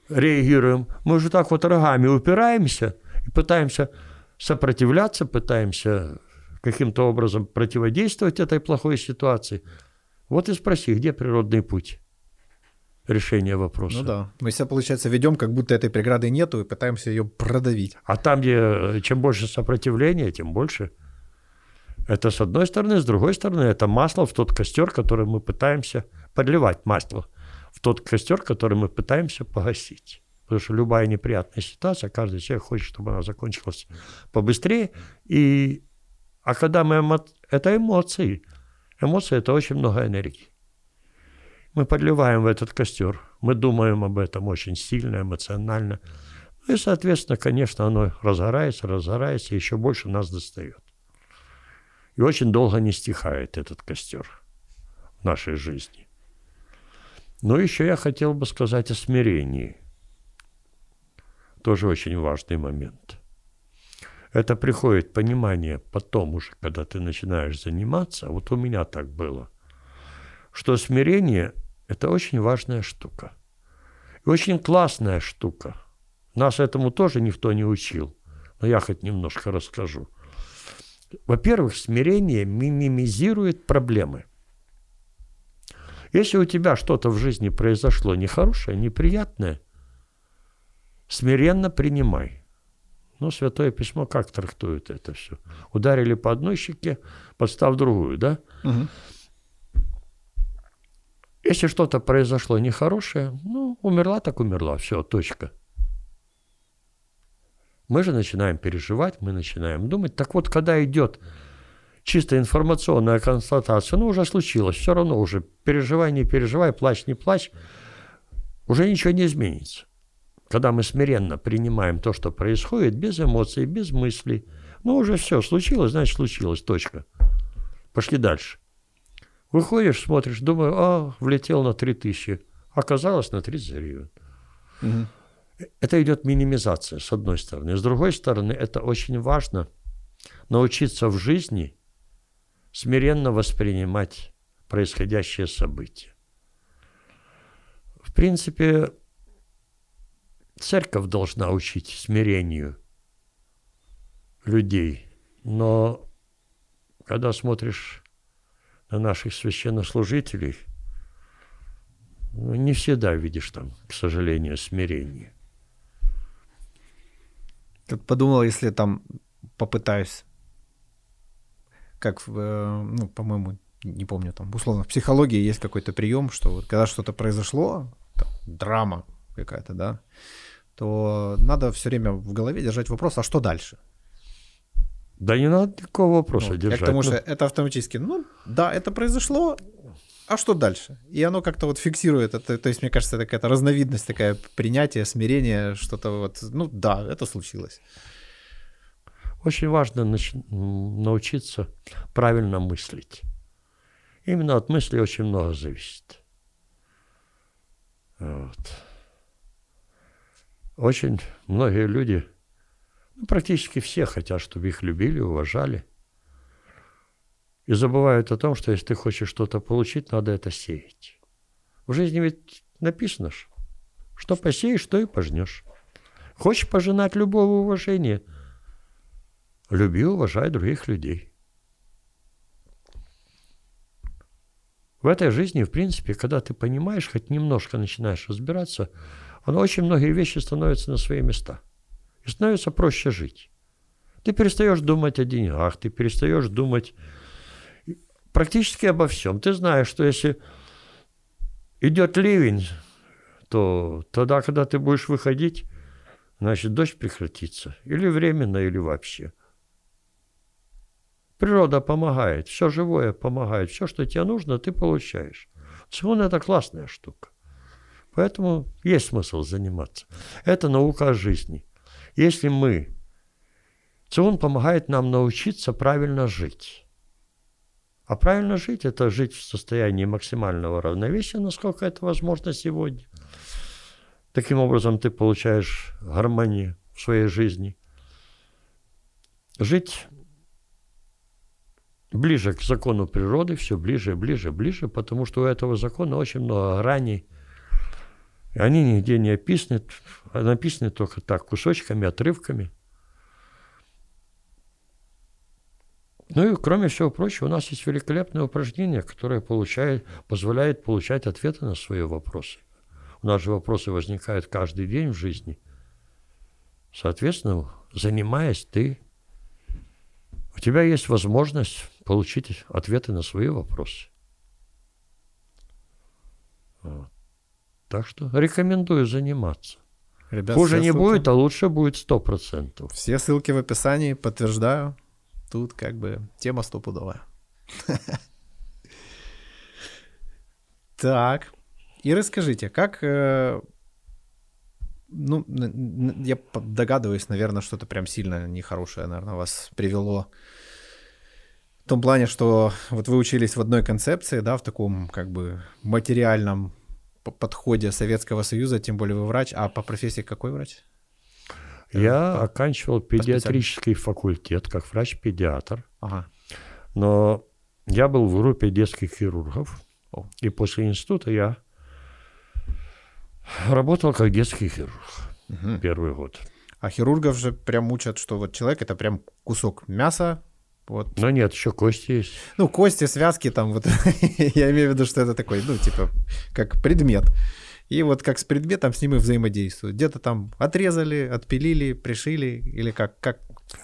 реагируем. Мы же так вот рогами упираемся и пытаемся сопротивляться, пытаемся каким-то образом противодействовать этой плохой ситуации. Вот и спроси, где природный путь решения вопроса. Ну да. Мы себя, получается, ведем, как будто этой преграды нету, и пытаемся ее продавить. А там, где чем больше сопротивления, тем больше. Это с одной стороны, с другой стороны, это масло в тот костер, который мы пытаемся подливать масло в тот костер, который мы пытаемся погасить. Потому что любая неприятная ситуация, каждый человек хочет, чтобы она закончилась побыстрее. И, а когда мы... Эмо... Это эмоции. Эмоции – это очень много энергии. Мы подливаем в этот костер, мы думаем об этом очень сильно, эмоционально. Ну и, соответственно, конечно, оно разгорается, разгорается, и еще больше нас достает. И очень долго не стихает этот костер в нашей жизни. Но еще я хотел бы сказать о смирении. Тоже очень важный момент. Это приходит понимание потом уже, когда ты начинаешь заниматься. Вот у меня так было. Что смирение – это очень важная штука. И очень классная штука. Нас этому тоже никто не учил. Но я хоть немножко расскажу. Во-первых, смирение минимизирует проблемы – если у тебя что-то в жизни произошло нехорошее, неприятное, смиренно принимай. Ну, Святое Письмо как трактует это все? Ударили по одной щеке, подстав другую, да? Угу. Если что-то произошло нехорошее, ну, умерла так умерла, все, точка. Мы же начинаем переживать, мы начинаем думать. Так вот, когда идет чисто информационная констатация, ну, уже случилось, все равно уже переживай, не переживай, плачь, не плачь, уже ничего не изменится. Когда мы смиренно принимаем то, что происходит, без эмоций, без мыслей, ну, уже все, случилось, значит, случилось, точка. Пошли дальше. Выходишь, смотришь, думаю, а, влетел на 3000, оказалось на 30 гривен. Угу. Это идет минимизация, с одной стороны. С другой стороны, это очень важно научиться в жизни смиренно воспринимать происходящее событие. В принципе, церковь должна учить смирению людей, но когда смотришь на наших священнослужителей, ну, не всегда видишь там, к сожалению, смирение. Тут подумал, если там попытаюсь как, э, ну, по-моему, не помню, там, условно, в психологии есть какой-то прием, что вот когда что-то произошло, там, драма какая-то, да, то надо все время в голове держать вопрос, а что дальше? Да не надо никакого вопроса Ну, держать. Я к тому, Ну, что это автоматически, ну, да, это произошло, а что дальше? И оно как-то вот фиксирует это, то есть, мне кажется, это какая-то разновидность такая принятие, смирение, что-то вот, ну, да, это случилось. Очень важно научиться правильно мыслить. Именно от мысли очень много зависит. Вот. Очень многие люди, ну, практически все хотят, чтобы их любили, уважали. И забывают о том, что если ты хочешь что-то получить, надо это сеять. В жизни ведь написано, что посеешь, то и пожнешь. Хочешь пожинать любого уважения – Люби и уважай других людей. В этой жизни, в принципе, когда ты понимаешь, хоть немножко начинаешь разбираться, оно очень многие вещи становятся на свои места. И становится проще жить. Ты перестаешь думать о деньгах, ты перестаешь думать практически обо всем. Ты знаешь, что если идет ливень, то тогда, когда ты будешь выходить, значит, дождь прекратится. Или временно, или вообще. Природа помогает, все живое помогает, все, что тебе нужно, ты получаешь. Цион – это классная штука. Поэтому есть смысл заниматься. Это наука о жизни. Если мы... Цион помогает нам научиться правильно жить. А правильно жить – это жить в состоянии максимального равновесия, насколько это возможно сегодня. Таким образом, ты получаешь гармонию в своей жизни. Жить ближе к закону природы, все ближе, ближе, ближе, потому что у этого закона очень много граней. И они нигде не описаны, написаны только так, кусочками, отрывками. Ну и, кроме всего прочего, у нас есть великолепное упражнение, которое получает, позволяет получать ответы на свои вопросы. У нас же вопросы возникают каждый день в жизни. Соответственно, занимаясь, ты у тебя есть возможность получить ответы на свои вопросы. Вот. Так что рекомендую заниматься. Ребят, Хуже не ссылки- будет, а лучше будет сто процентов. Все ссылки в описании, подтверждаю. Тут как бы тема стопудовая. Так. И расскажите, как... э, Ну, я догадываюсь, наверное, что-то прям сильно нехорошее, наверное, вас привело в том плане, что вот вы учились в одной концепции, да, в таком как бы материальном подходе Советского Союза, тем более вы врач, а по профессии какой врач? Я по- оканчивал педиатрический факультет как врач-педиатр, Ага. но я был в группе детских хирургов, О. и после института я работал как детский хирург Мгм. первый год. А хирургов же прям учат, что вот человек это прям кусок мяса, вот. Но нет, еще кости есть. Ну, кости, связки там вот. Я имею в виду, что это такой, ну, типа, как предмет. И вот как с предметом с ним и взаимодействуют. Где-то там отрезали, отпилили, пришили, или как, как...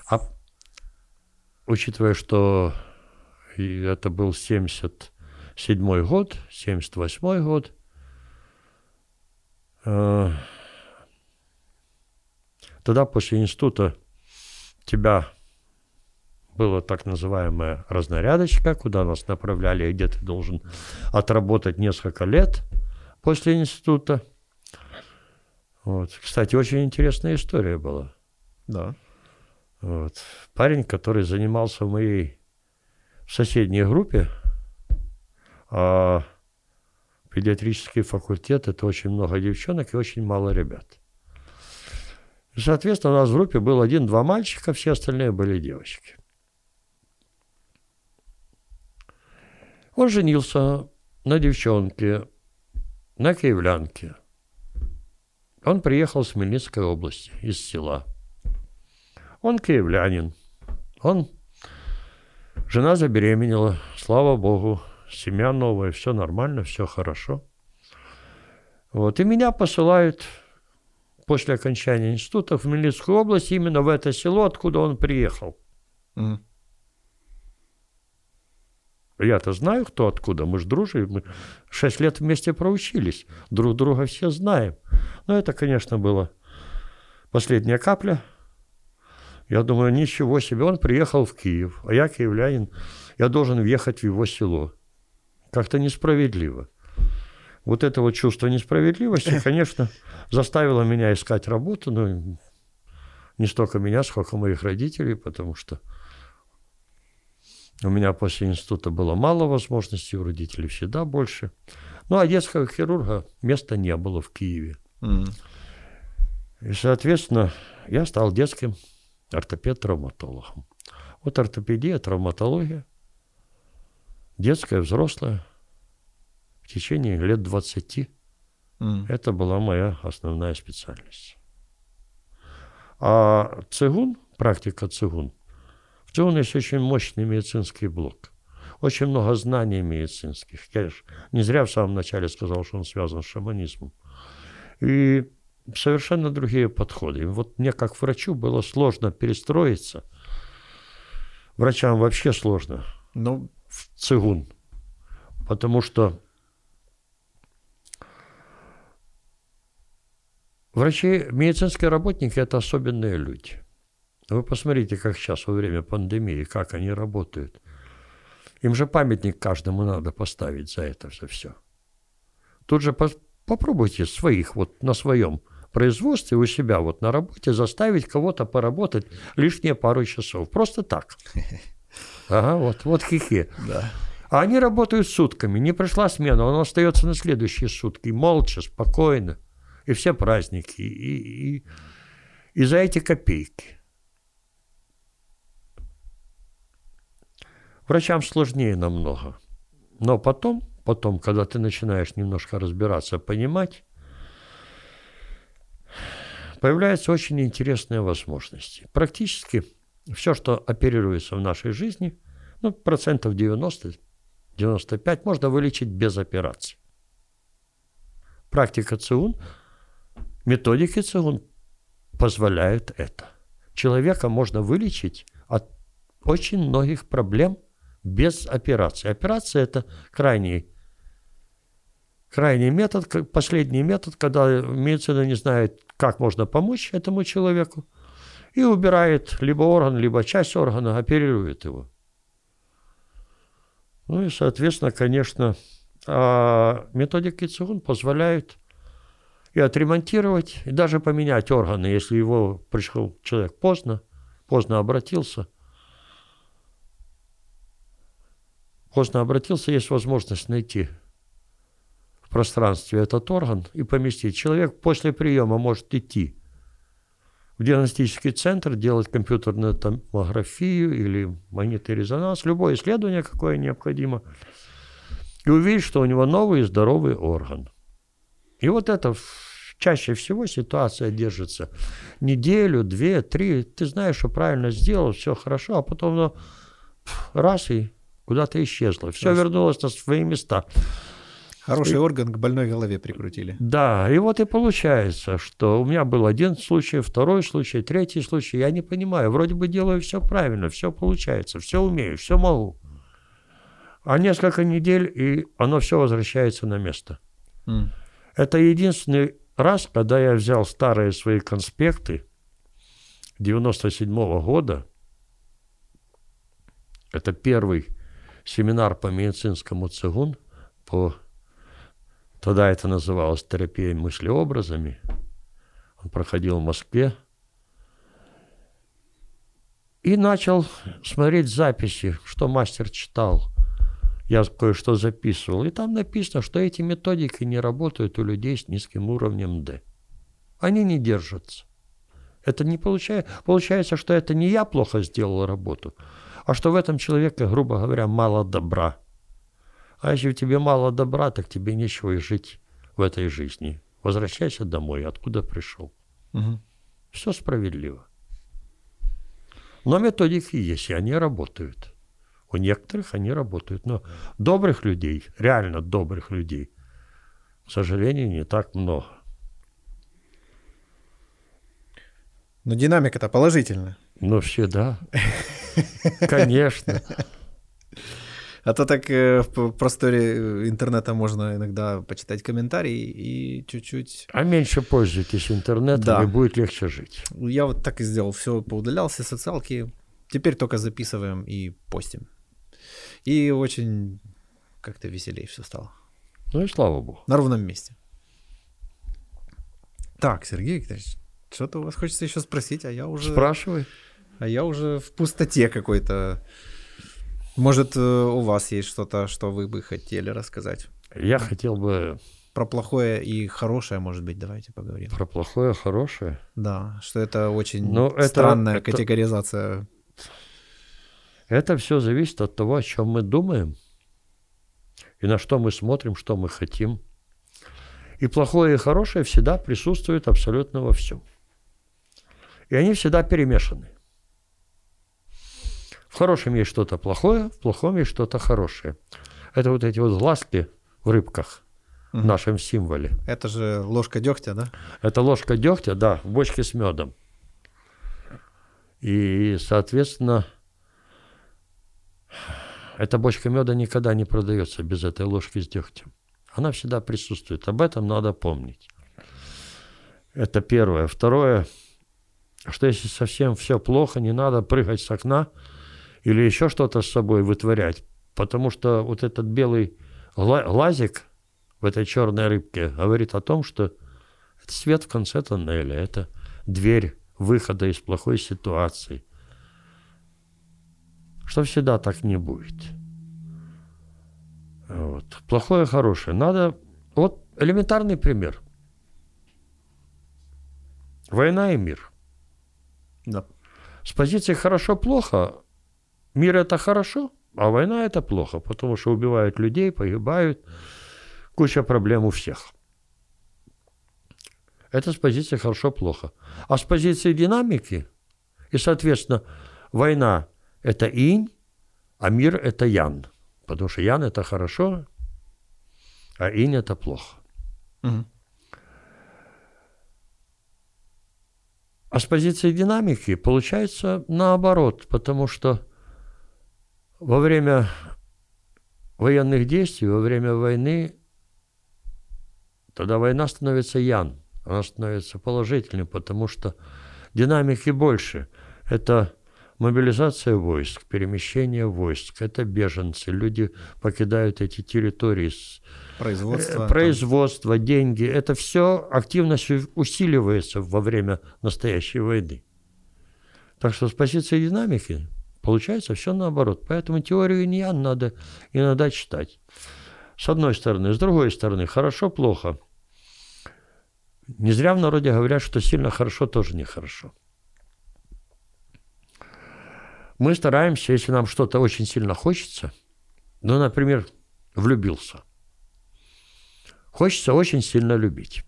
А учитывая, что это был 77 год, 78 год, э, тогда после института тебя была так называемая разнарядочка, куда нас направляли, и где ты должен отработать несколько лет после института. Вот. Кстати, очень интересная история была. Да. Вот. Парень, который занимался в моей соседней группе, а педиатрический факультет это очень много девчонок и очень мало ребят. И, соответственно, у нас в группе был один-два мальчика, все остальные были девочки. Он женился на девчонке, на киевлянке. Он приехал с Хмельницкой области, из села. Он киевлянин. Он... Жена забеременела, слава богу, семья новая, все нормально, все хорошо. Вот. И меня посылают после окончания института в Хмельницкую область, именно в это село, откуда он приехал. Мгм. Я-то знаю, кто откуда, мы же дружим, мы шесть лет вместе проучились, друг друга все знаем. Но это, конечно, была последняя капля. Я думаю, ничего себе, он приехал в Киев, а я киевлянин, я должен въехать в его село. Как-то несправедливо. Вот это вот чувство несправедливости, конечно, заставило меня искать работу, но не столько меня, сколько моих родителей, потому что у меня после института было мало возможностей, у родителей всегда больше. Ну, а детского хирурга места не было в Киеве. Mm. И, соответственно, я стал детским ортопед-травматологом. Вот ортопедия, травматология, детская, взрослая, в течение лет 20. Mm. Это была моя основная специальность. А цигун, практика цигун, в цигун есть очень мощный медицинский блок. Очень много знаний медицинских. Я не зря в самом начале сказал, что он связан с шаманизмом. И совершенно другие подходы. И вот мне как врачу было сложно перестроиться. Врачам вообще сложно. Ну, в цигун. Потому что Врачи, медицинские работники – это особенные люди. Вы посмотрите, как сейчас во время пандемии, как они работают. Им же памятник каждому надо поставить за это за все. Тут же по попробуйте своих вот на своем производстве у себя вот на работе заставить кого-то поработать лишние пару часов. Просто так. Ага, вот, вот хихи. Да. А они работают сутками. Не пришла смена, он остается на следующие сутки. Молча, спокойно и все праздники, и, и, и за эти копейки. Врачам сложнее намного. Но потом, потом, когда ты начинаешь немножко разбираться, понимать, появляются очень интересные возможности. Практически все, что оперируется в нашей жизни, ну, процентов 90, 95 можно вылечить без операции. Практика ЦИУН – Методики ЦИГУН позволяют это. Человека можно вылечить от очень многих проблем без операции. Операция – это крайний, крайний метод, последний метод, когда медицина не знает, как можно помочь этому человеку, и убирает либо орган, либо часть органа, оперирует его. Ну и, соответственно, конечно, а методики ЦИГУН позволяют и отремонтировать, и даже поменять органы, если его пришел человек поздно, поздно обратился. Поздно обратился, есть возможность найти в пространстве этот орган и поместить. Человек после приема может идти в диагностический центр, делать компьютерную томографию или магнитный резонанс, любое исследование, какое необходимо, и увидеть, что у него новый здоровый орган – и вот это чаще всего ситуация держится неделю, две, три. Ты знаешь, что правильно сделал, все хорошо, а потом ну, раз и куда-то исчезло. Все Хорошо. вернулось на свои места. Хороший и, орган к больной голове прикрутили. Да, и вот и получается, что у меня был один случай, второй случай, третий случай. Я не понимаю, вроде бы делаю все правильно, все получается, все умею, все могу. А несколько недель, и оно все возвращается на место. Mm. Это единственный раз, когда я взял старые свои конспекты 97 -го года. Это первый семинар по медицинскому цигун, по тогда это называлось терапией мыслеобразами. Он проходил в Москве. И начал смотреть записи, что мастер читал я кое-что записывал, и там написано, что эти методики не работают у людей с низким уровнем D. Они не держатся. Это не получается, получается, что это не я плохо сделал работу, а что в этом человеке, грубо говоря, мало добра. А если у тебя мало добра, так тебе нечего и жить в этой жизни. Возвращайся домой, откуда пришел. Угу. Все справедливо. Но методики есть, и они работают. У некоторых они работают. Но добрых людей, реально добрых людей, к сожалению, не так много. Но динамика-то положительная. Ну, все, да. Конечно. А то так э, в просторе интернета можно иногда почитать комментарии и чуть-чуть... А меньше пользуйтесь интернетом, Да. и будет легче жить. Я вот так и сделал. Все поудалял, все социалки. Теперь только записываем и постим. И очень как-то веселее все стало. Ну и слава богу. На ровном месте. Так, Сергей Викторович, что-то у вас хочется еще спросить, а я уже... Спрашивай. А я уже в пустоте какой-то. Может, э, у вас есть что-то, что вы бы хотели рассказать? Я хотел бы Про плохое и хорошее, может быть, давайте поговорим. про плохое, хорошее. Да, что это очень Ну, это- странная это- категоризация. Это все зависит от того, о чем мы думаем, и на что мы смотрим, что мы хотим. И плохое и хорошее всегда присутствуют абсолютно во всем. И они всегда перемешаны. В хорошем есть что-то плохое, в плохом есть что-то хорошее. Это вот эти вот глазки в рыбках, в нашем символе. Это же ложка дегтя, да? Это ложка дегтя, да, в бочке с медом. И, соответственно, эта бочка меда никогда не продается без этой ложки с дегтем. Она всегда присутствует. Об этом надо помнить. Это первое. Второе, что если совсем все плохо, не надо прыгать с окна или еще что-то с собой вытворять. Потому что вот этот белый гла- глазик в этой черной рыбке говорит о том, что это свет в конце тоннеля, это дверь выхода из плохой ситуации. Что всегда так не будет. Вот. Плохое, хорошее. Надо... Вот элементарный пример. Война и мир. Да. С позиции хорошо-плохо, мир это хорошо, а война это плохо, потому что убивают людей, погибают, куча проблем у всех. Это с позиции хорошо-плохо. А с позиции динамики, и, соответственно, война – это инь, а мир – это ян. Потому что ян – это хорошо, а инь – это плохо. Мгм. А с позиции динамики получается наоборот, потому что во время военных действий, во время войны, тогда война становится ян, она становится положительной, потому что динамики больше. Это мобилизация войск, перемещение войск, это беженцы, люди покидают эти территории Производство. Э, там. производство, деньги, это все активность усиливается во время настоящей войны. Так что с позиции динамики получается все наоборот. Поэтому теорию иньян надо иногда читать. С одной стороны. С другой стороны, хорошо, плохо. Не зря в народе говорят, что сильно хорошо тоже нехорошо. Мы стараемся, если нам что-то очень сильно хочется, ну, например, влюбился – Хочется очень сильно любить.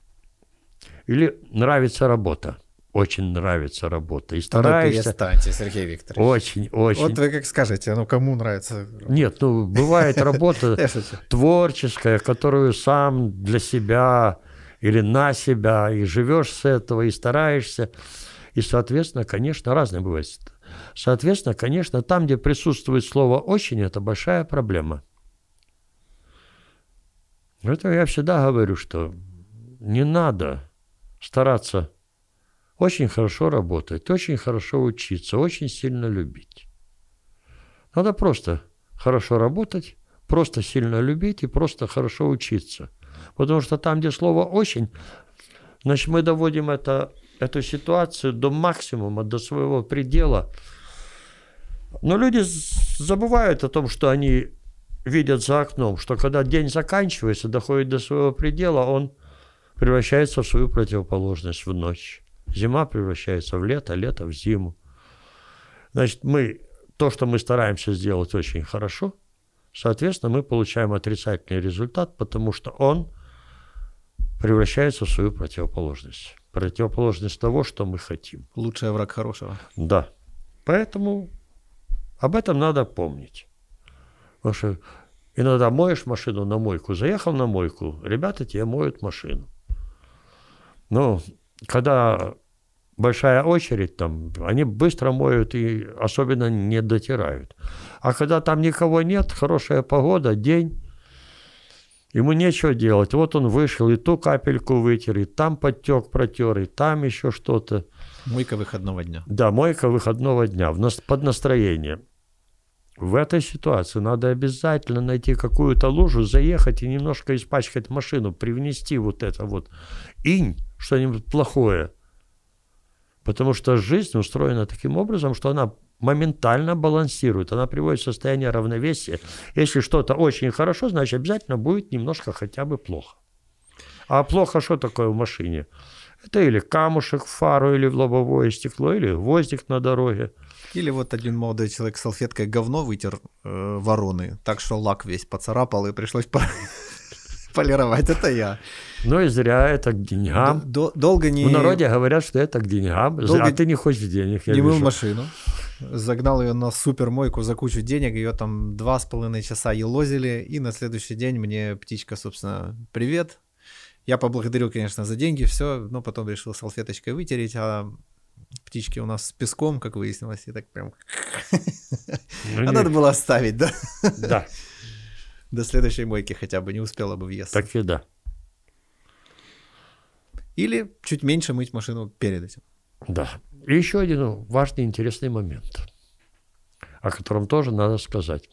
Или нравится работа. Очень нравится работа. И ну стараешься перестаньте, Сергей Викторович. очень, очень. Вот вы как скажете, ну кому нравится? Нет, ну бывает работа творческая, которую сам для себя или на себя, и живешь с этого, и стараешься. И, соответственно, конечно, разные бывают. Соответственно, конечно, там, где присутствует слово «очень», это большая проблема. Это я всегда говорю, что не надо стараться очень хорошо работать, очень хорошо учиться, очень сильно любить. Надо просто хорошо работать, просто сильно любить и просто хорошо учиться. Потому что там, где слово «очень», значит, мы доводим это, эту ситуацию до максимума, до своего предела. Но люди забывают о том, что они видят за окном, что когда день заканчивается, доходит до своего предела, он превращается в свою противоположность в ночь. Зима превращается в лето, лето в зиму. Значит, мы то, что мы стараемся сделать очень хорошо, соответственно, мы получаем отрицательный результат, потому что он превращается в свою противоположность. Противоположность того, что мы хотим. Лучший враг хорошего. Да. Поэтому об этом надо помнить. Потому что иногда моешь машину на мойку, заехал на мойку, ребята тебе моют машину. Но когда большая очередь там, они быстро моют и особенно не дотирают. А когда там никого нет, хорошая погода, день, ему нечего делать. Вот он вышел, и ту капельку вытер, и там подтек протер, и там еще что-то. Мойка выходного дня. Да, мойка выходного дня в нас, под настроение. В этой ситуации надо обязательно найти какую-то лужу, заехать и немножко испачкать машину, привнести вот это вот инь, что-нибудь плохое. Потому что жизнь устроена таким образом, что она моментально балансирует, она приводит в состояние равновесия. Если что-то очень хорошо, значит обязательно будет немножко хотя бы плохо. А плохо что такое в машине? Это или камушек в фару, или в лобовое стекло, или гвоздик на дороге. Или вот один молодой человек салфеткой говно вытер э, вороны, так что лак весь поцарапал, и пришлось полировать. Это я. Ну и зря это к деньгам. Д- долго не... В народе говорят, что это к деньгам. Долго А ты не хочешь денег, я не мыл вижу. машину. Загнал ее на супермойку за кучу денег, ее там два с половиной часа елозили, и на следующий день мне птичка, собственно, привет. Я поблагодарил, конечно, за деньги, все, но потом решил салфеточкой вытереть, а птички у нас с песком, как выяснилось, и так прям... Ну, А не- надо было оставить, да? Да, До следующей мойки хотя бы не успела бы въесться. так и да. Или чуть меньше мыть машину перед этим. Да. И еще один важный, интересный момент, о котором тоже надо сказать.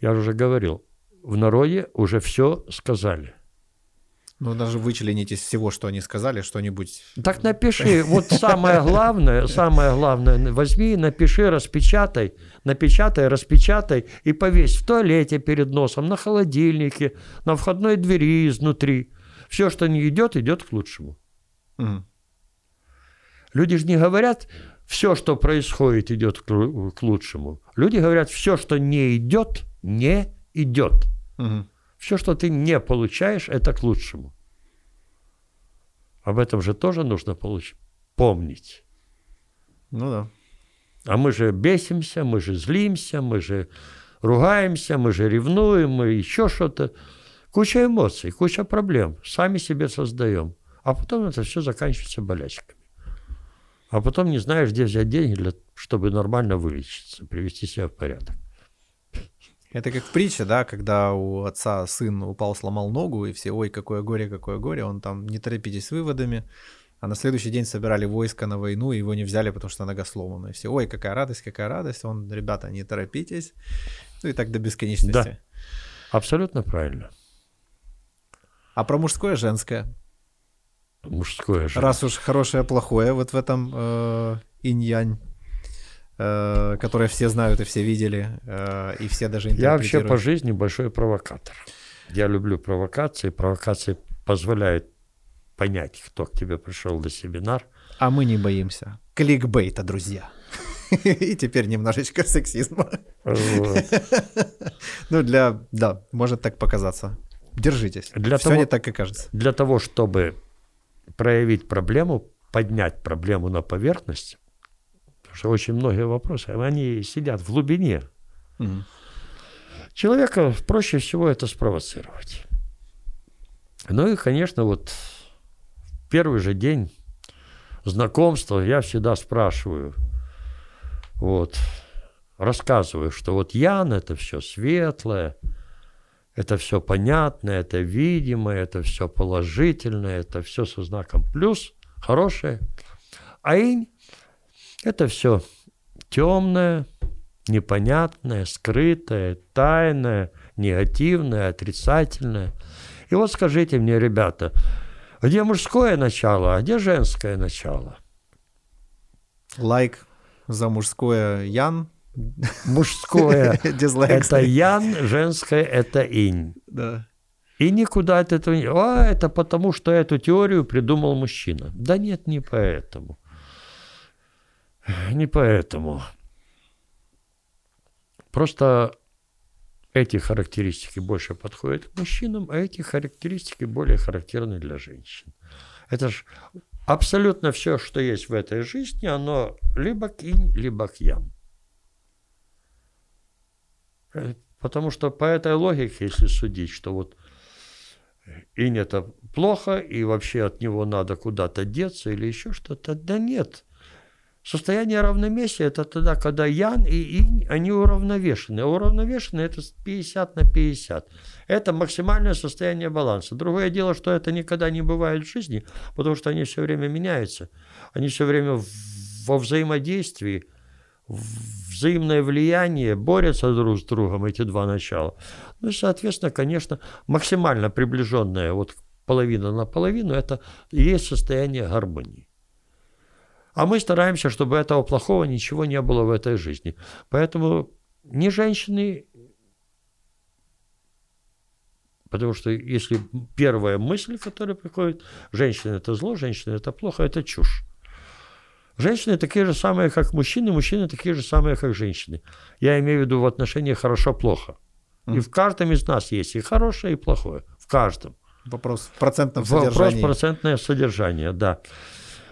Я уже говорил, в народе уже все сказали. Ну, даже вычленить из всего, что они сказали, что-нибудь... Так напиши, вот самое главное, самое главное, возьми, напиши, распечатай, напечатай, распечатай и повесь в туалете перед носом, на холодильнике, на входной двери изнутри. Все, что не идет, идет к лучшему. Мгм. Люди же не говорят, все, что происходит, идет к лу- к лучшему. Люди говорят, все, что не идет, не идет. Мгм. Все, что ты не получаешь, это к лучшему. Об этом же тоже нужно получ- помнить. Ну да. А мы же бесимся, мы же злимся, мы же ругаемся, мы же ревнуем, мы еще что-то. Куча эмоций, куча проблем. Сами себе создаем. А потом это все заканчивается болячками. А потом не знаешь, где взять деньги, для, чтобы нормально вылечиться, привести себя в порядок. Это как в притче, да, когда у отца сын упал, сломал ногу, и все, ой, какое горе, какое горе, он там, не торопитесь с выводами, а на следующий день собирали войско на войну, и его не взяли, потому что нога сломана. И все, ой, какая радость, какая радость, он, ребята, не торопитесь. Ну и так до бесконечности. Да. Абсолютно правильно. А про мужское, женское. Мужское же. Раз уж хорошее, плохое, вот в этом э, инь-янь, которое все знают и все видели, э, и все даже Я вообще по интерпретируют. жизни большой провокатор. Я люблю провокации. Провокации позволяют понять, кто к тебе пришел на семинар. А мы не боимся. Кликбейта, друзья. И теперь немножечко сексизма. Ну, для... Да, может так показаться. Держитесь. Для Все того- не так, как кажется. Для того, чтобы проявить проблему, поднять проблему на поверхность, потому что очень многие вопросы, они сидят в глубине. Мгм. Человека проще всего это спровоцировать. Ну и, конечно, вот в первый же день знакомства я всегда спрашиваю, вот, рассказываю, что вот Ян это все светлое, это все понятное, это видимое, это все положительное, это все со знаком плюс, хорошее. А инь – это все темное, непонятное, скрытое, тайное, негативное, отрицательное. И вот скажите мне, ребята, где мужское начало, а где женское начало? Лайк за мужское Ян. Мужское это ян, женское – это инь. Да. И никуда от этого не... А, это потому, что эту теорию придумал мужчина. Да нет, не поэтому. Не поэтому. Просто эти характеристики больше подходят к мужчинам, а эти характеристики более характерны для женщин. Это же абсолютно все, что есть в этой жизни, оно либо к инь, либо к ян. Э, Потому что по этой логике, если судить, что вот инь это плохо, и вообще от него надо куда-то деться или еще что-то. Да нет. Состояние равновесия – это тогда, когда ян и инь, они уравновешены. Уравновешены – это 50 на 50. Это максимальное состояние баланса. Другое дело, что это никогда не бывает в жизни, потому что они все время меняются. Они все время во взаимодействии, взаимное влияние, борются друг с другом, эти два начала. Ну и, соответственно, конечно, максимально приближенное вот половина на половину – это и есть состояние гармонии. А мы стараемся, чтобы этого плохого ничего не было в этой жизни. Поэтому не женщины, потому что если первая мысль, которая приходит, женщина это зло, женщина это плохо, это чушь. Женщины такие же самые, как мужчины, мужчины такие же самые, как женщины. Я имею в виду в отношении хорошо-плохо. И в каждом из нас есть и хорошее, и плохое. В каждом. Вопрос в процентном содержании. Вопрос процентное содержание, да.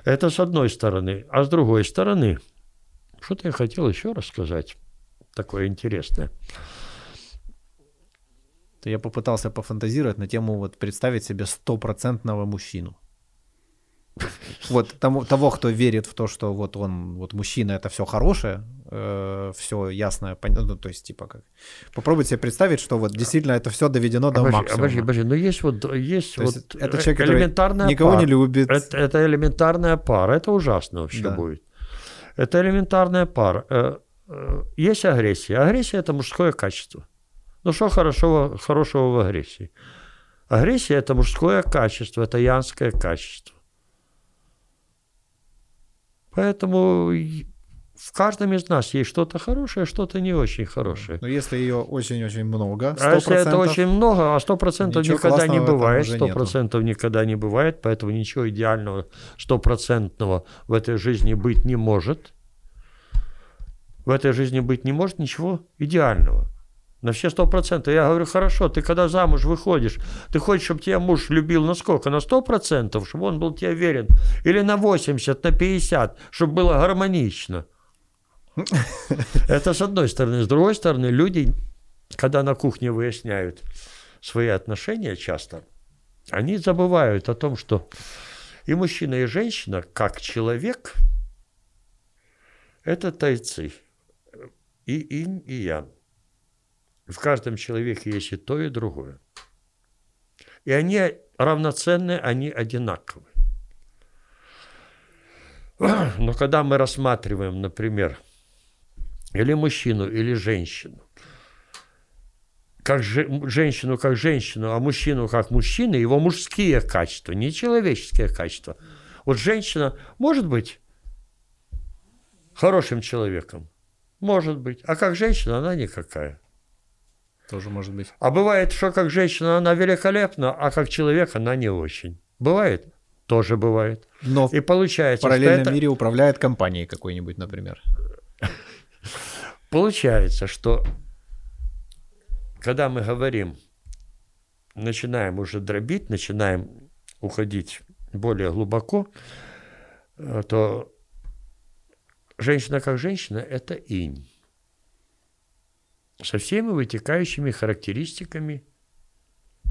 Это с одной стороны. А с другой стороны, что-то я хотел еще рассказать, такое интересное. Я попытался пофантазировать на тему вот представить себе стопроцентного мужчину. Вот того, кто верит в то, что вот он, вот мужчина, это все хорошее, э, все ясное, понятно, ну, то есть типа как. Попробуйте себе представить, что вот действительно это все доведено до обожди, максимума. Обожди, обожди, но есть вот есть то вот есть это человек, элементарная никого пара. не любит. Это, это элементарная пара, это ужасно вообще да. будет. Это элементарная пара. Э, э, есть агрессия. Агрессия это мужское качество. Ну что хорошего, хорошего в агрессии? Агрессия это мужское качество, это янское качество. Поэтому в каждом из нас есть что-то хорошее, что-то не очень хорошее. Но если ее очень-очень много, 100%, а если это очень много, а сто процентов никогда не бывает, сто процентов никогда не бывает, поэтому ничего идеального, стопроцентного в этой жизни быть не может. В этой жизни быть не может ничего идеального. На все сто процентов. Я говорю, хорошо, ты когда замуж выходишь, ты хочешь, чтобы тебя муж любил на сколько? На сто процентов, чтобы он был тебе верен? Или на 80, на 50, чтобы было гармонично? Это с одной стороны. С другой стороны, люди, когда на кухне выясняют свои отношения часто, они забывают о том, что и мужчина, и женщина, как человек, это тайцы. И инь, и ян. В каждом человеке есть и то, и другое. И они равноценны, они одинаковы. Но когда мы рассматриваем, например, или мужчину, или женщину, как же, женщину как женщину, а мужчину как мужчину, его мужские качества, не человеческие качества. Вот женщина может быть хорошим человеком, может быть, а как женщина она никакая. Тоже может быть. А бывает, что как женщина она великолепна, а как человек она не очень. Бывает? Тоже бывает. Но и получается, в параллельном это... мире управляет компанией какой-нибудь, например. Получается, что когда мы говорим, начинаем уже дробить, начинаем уходить более глубоко, э, то женщина как женщина – это инь со всеми вытекающими характеристиками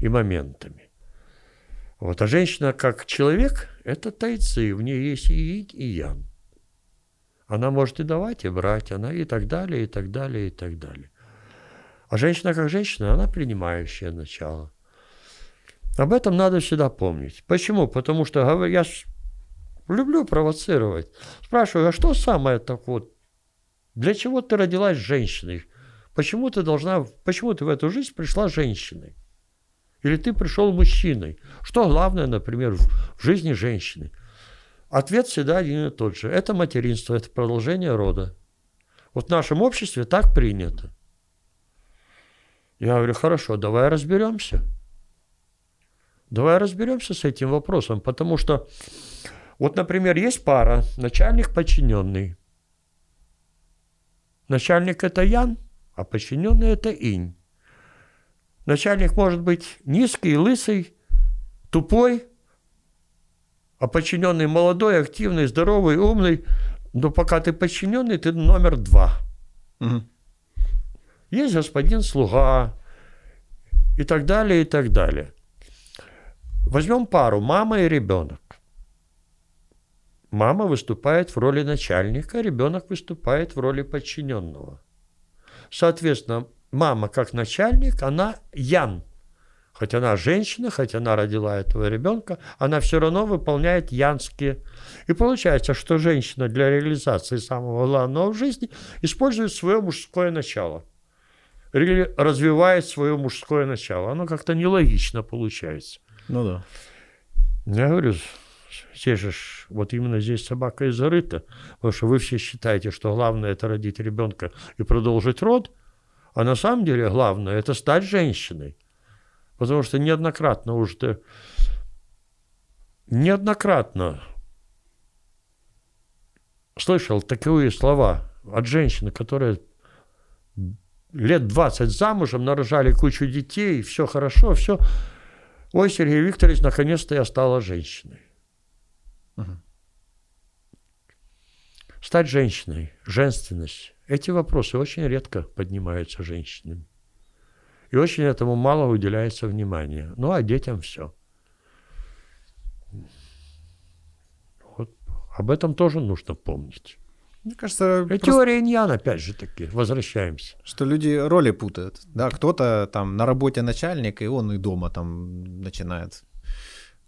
и моментами. Вот. А женщина как человек – это тайцы, в ней есть и инь, и ян. Она может и давать, и брать, она и так далее, и так далее, и так далее. А женщина как женщина, она принимающая начало. Об этом надо всегда помнить. Почему? Потому что я люблю провоцировать. Спрашиваю, а что самое так вот? Для чего ты родилась женщиной? Почему ты должна, почему ты в эту жизнь пришла женщиной? Или ты пришел мужчиной? Что главное, например, в жизни женщины? Ответ всегда один и тот же. Это материнство, это продолжение рода. Вот в нашем обществе так принято. Я говорю, хорошо, давай разберемся. Давай разберемся с этим вопросом, потому что вот, например, есть пара, начальник подчиненный. Начальник это Ян, а подчиненный – это инь. Начальник может быть низкий, лысый, тупой, а подчиненный молодой, активный, здоровый, умный. Но пока ты подчиненный, ты номер два. Угу. Есть господин слуга и так далее, и так далее. Возьмем пару, мама и ребенок. Мама выступает в роли начальника, ребенок выступает в роли подчиненного. Соответственно, мама как начальник, она Ян. Хоть она женщина, хоть она родила этого ребенка, она все равно выполняет янские. И получается, что женщина для реализации самого главного в жизни использует свое мужское начало. Или развивает свое мужское начало. Оно как-то нелогично получается. Ну да. Я говорю, здесь же, вот именно здесь собака и зарыта, потому что вы все считаете, что главное это родить ребенка и продолжить род, а на самом деле главное это стать женщиной. Потому что неоднократно уже неоднократно слышал такие слова от женщины, которые лет 20 замужем, нарожали кучу детей, все хорошо, все. Ой, Сергей Викторович, наконец-то я стала женщиной. Угу. Стать женщиной, женственность. Эти вопросы очень редко поднимаются женщинами. И очень этому мало уделяется внимания. Ну, а детям все. Вот. Об этом тоже нужно помнить. Мне кажется, И теория иньян, опять же таки, возвращаемся. Что люди роли путают. Да, кто-то там на работе начальник, и он и дома там начинает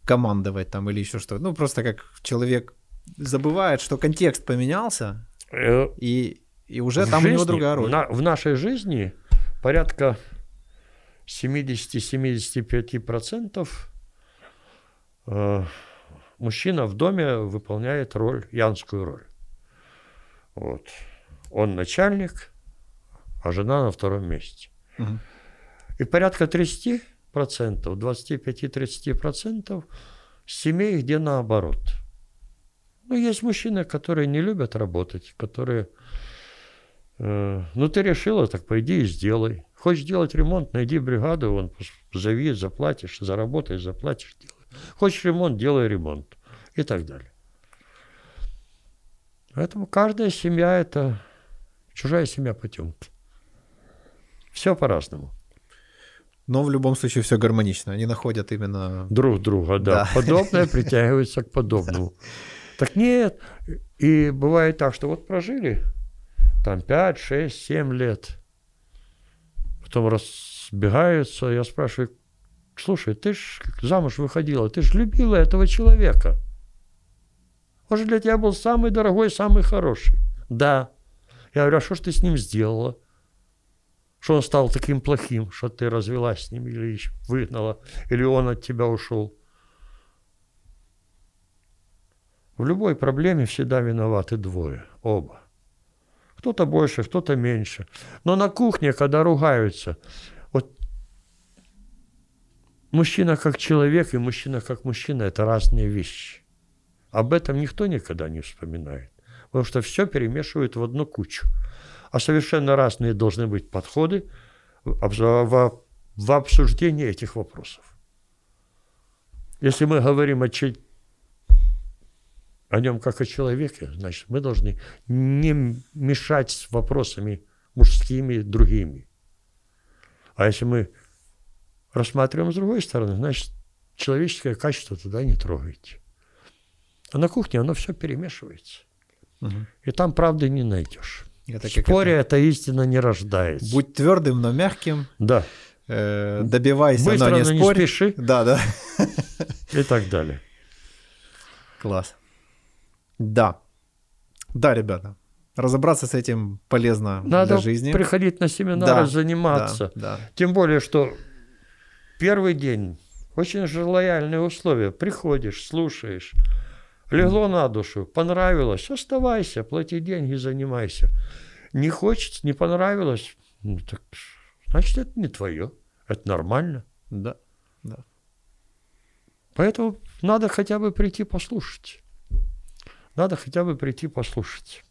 командовать там или еще что-то. Ну, просто как человек забывает, что контекст поменялся, э, и, и уже там жизни, у него другая роль. На, в нашей жизни порядка 70-75% э, мужчина в доме выполняет роль, янскую роль. Вот. Он начальник, а жена на втором месте. Угу. И порядка 30%, 25-30% семей, где наоборот. Ну, есть мужчины, которые не любят работать, которые... Э, ну, ты решила, так пойди и сделай. Хочешь делать ремонт, найди бригаду, он зови, заплатишь, заработаешь, заплатишь, делай. Хочешь ремонт, делай ремонт. И так далее. Поэтому каждая семья – это чужая семья потемки. Все по-разному. Но в любом случае все гармонично. Они находят именно... Друг друга, да. да. Подобное притягивается к подобному. Так нет. И бывает так, что вот прожили там 5, 6, 7 лет. Потом разбегаются. Я спрашиваю, слушай, ты ж замуж выходила, ты же любила этого человека. Он же для тебя был самый дорогой, самый хороший. Да. Я говорю, а что ж ты с ним сделала? Что он стал таким плохим, что ты развелась с ним или выгнала, или он от тебя ушел? В любой проблеме всегда виноваты двое, оба. Кто-то больше, кто-то меньше. Но на кухне, когда ругаются, вот мужчина как человек и мужчина как мужчина – это разные вещи. Об этом никто никогда не вспоминает, потому что все перемешивают в одну кучу. А совершенно разные должны быть подходы в, обсуждении этих вопросов. Если мы говорим о, о нем как о человеке, значит, мы должны не мешать с вопросами мужскими другими. А если мы рассматриваем с другой стороны, значит, человеческое качество туда не трогайте. А на кухне оно все перемешивается. Угу. И там правды не найдешь. Это споре это... эта истина не рождается. Будь твердым, но мягким. Да. Э, добивайся, Быстро, но не но спорь. не спеши. Да, да. И так далее. Класс. Да. Да, ребята. Разобраться с этим полезно Надо для жизни. приходить на семинары, да, заниматься. Да, да. Тем более, что первый день очень же лояльные условия. Приходишь, слушаешь, Легло на душу, понравилось, оставайся, плати деньги, занимайся. Не хочется, не понравилось, ну, так, значит, это не твое. Это нормально. Да, да. Поэтому надо хотя бы прийти послушать. Надо хотя бы прийти послушать.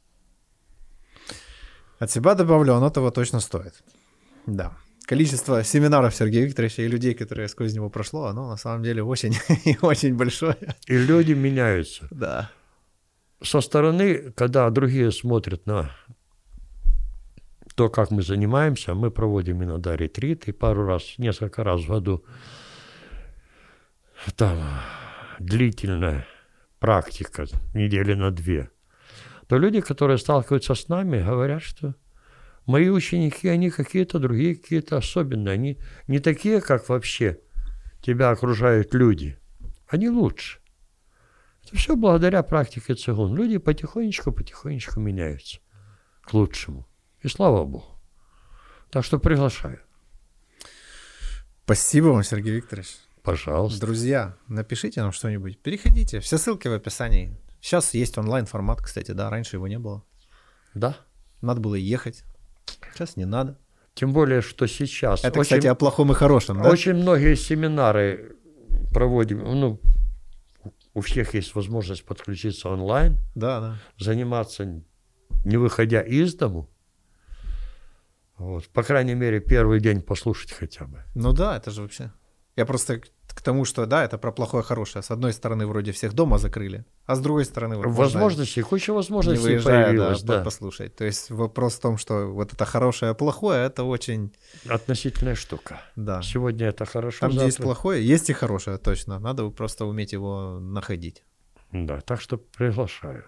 От себя добавлю, оно того точно стоит. Да количество семинаров Сергея Викторовича и людей, которые сквозь него прошло, оно на самом деле очень и очень большое. И люди меняются. Да. Со стороны, когда другие смотрят на то, как мы занимаемся, мы проводим иногда ретриты пару раз, несколько раз в году. там длительная практика, недели на две, то люди, которые сталкиваются с нами, говорят, что мои ученики, они какие-то другие, какие-то особенные. Они не такие, как вообще тебя окружают люди. Они лучше. Это все благодаря практике цигун. Люди потихонечку-потихонечку меняются к лучшему. И слава Богу. Так что приглашаю. Спасибо вам, Сергей Викторович. Пожалуйста. Друзья, напишите нам что-нибудь. Переходите. Все ссылки в описании. Сейчас есть онлайн-формат, кстати, да, раньше его не было. Да. Надо было ехать. Сейчас не надо. Тем более, что сейчас... Это, очень, кстати, о плохом и хорошем, да? Очень многие семинары проводим, ну, у всех есть возможность подключиться онлайн, да, да. заниматься не выходя из дому. Вот. По крайней мере, первый день послушать хотя бы. Ну да, это же вообще. Я просто к тому, что да, это про плохое хорошее. С одной стороны, вроде всех дома закрыли, а с другой стороны, вот возможности, куча возможностей не выезжая, появилась, да, да. послушать. То есть вопрос в том, что вот это хорошее, плохое, это очень относительная штука. Да. Сегодня это хорошо. Там, завтра... где есть плохое, есть и хорошее, точно. Надо просто уметь его находить. Да, так что приглашаю.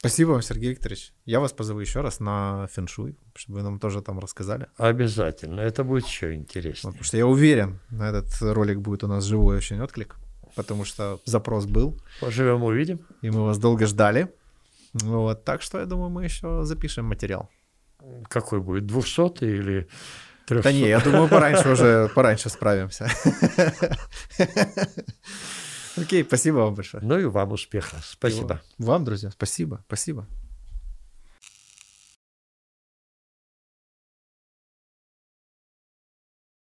Спасибо вам, Сергей Викторович. Я вас позову еще раз на фэншуй, чтобы вы нам тоже там рассказали. Обязательно. Это будет еще интереснее. Вот, потому что я уверен, на этот ролик будет у нас живой очень отклик, потому что запрос был. Поживем, увидим. И мы вас долго ждали. Вот, так что я думаю, мы еще запишем материал. Какой будет, 200 или 300? Да не, я думаю, пораньше уже, пораньше справимся. Окей, спасибо вам большое. Ну и вам успеха. Спасибо. Вам, друзья, спасибо, спасибо.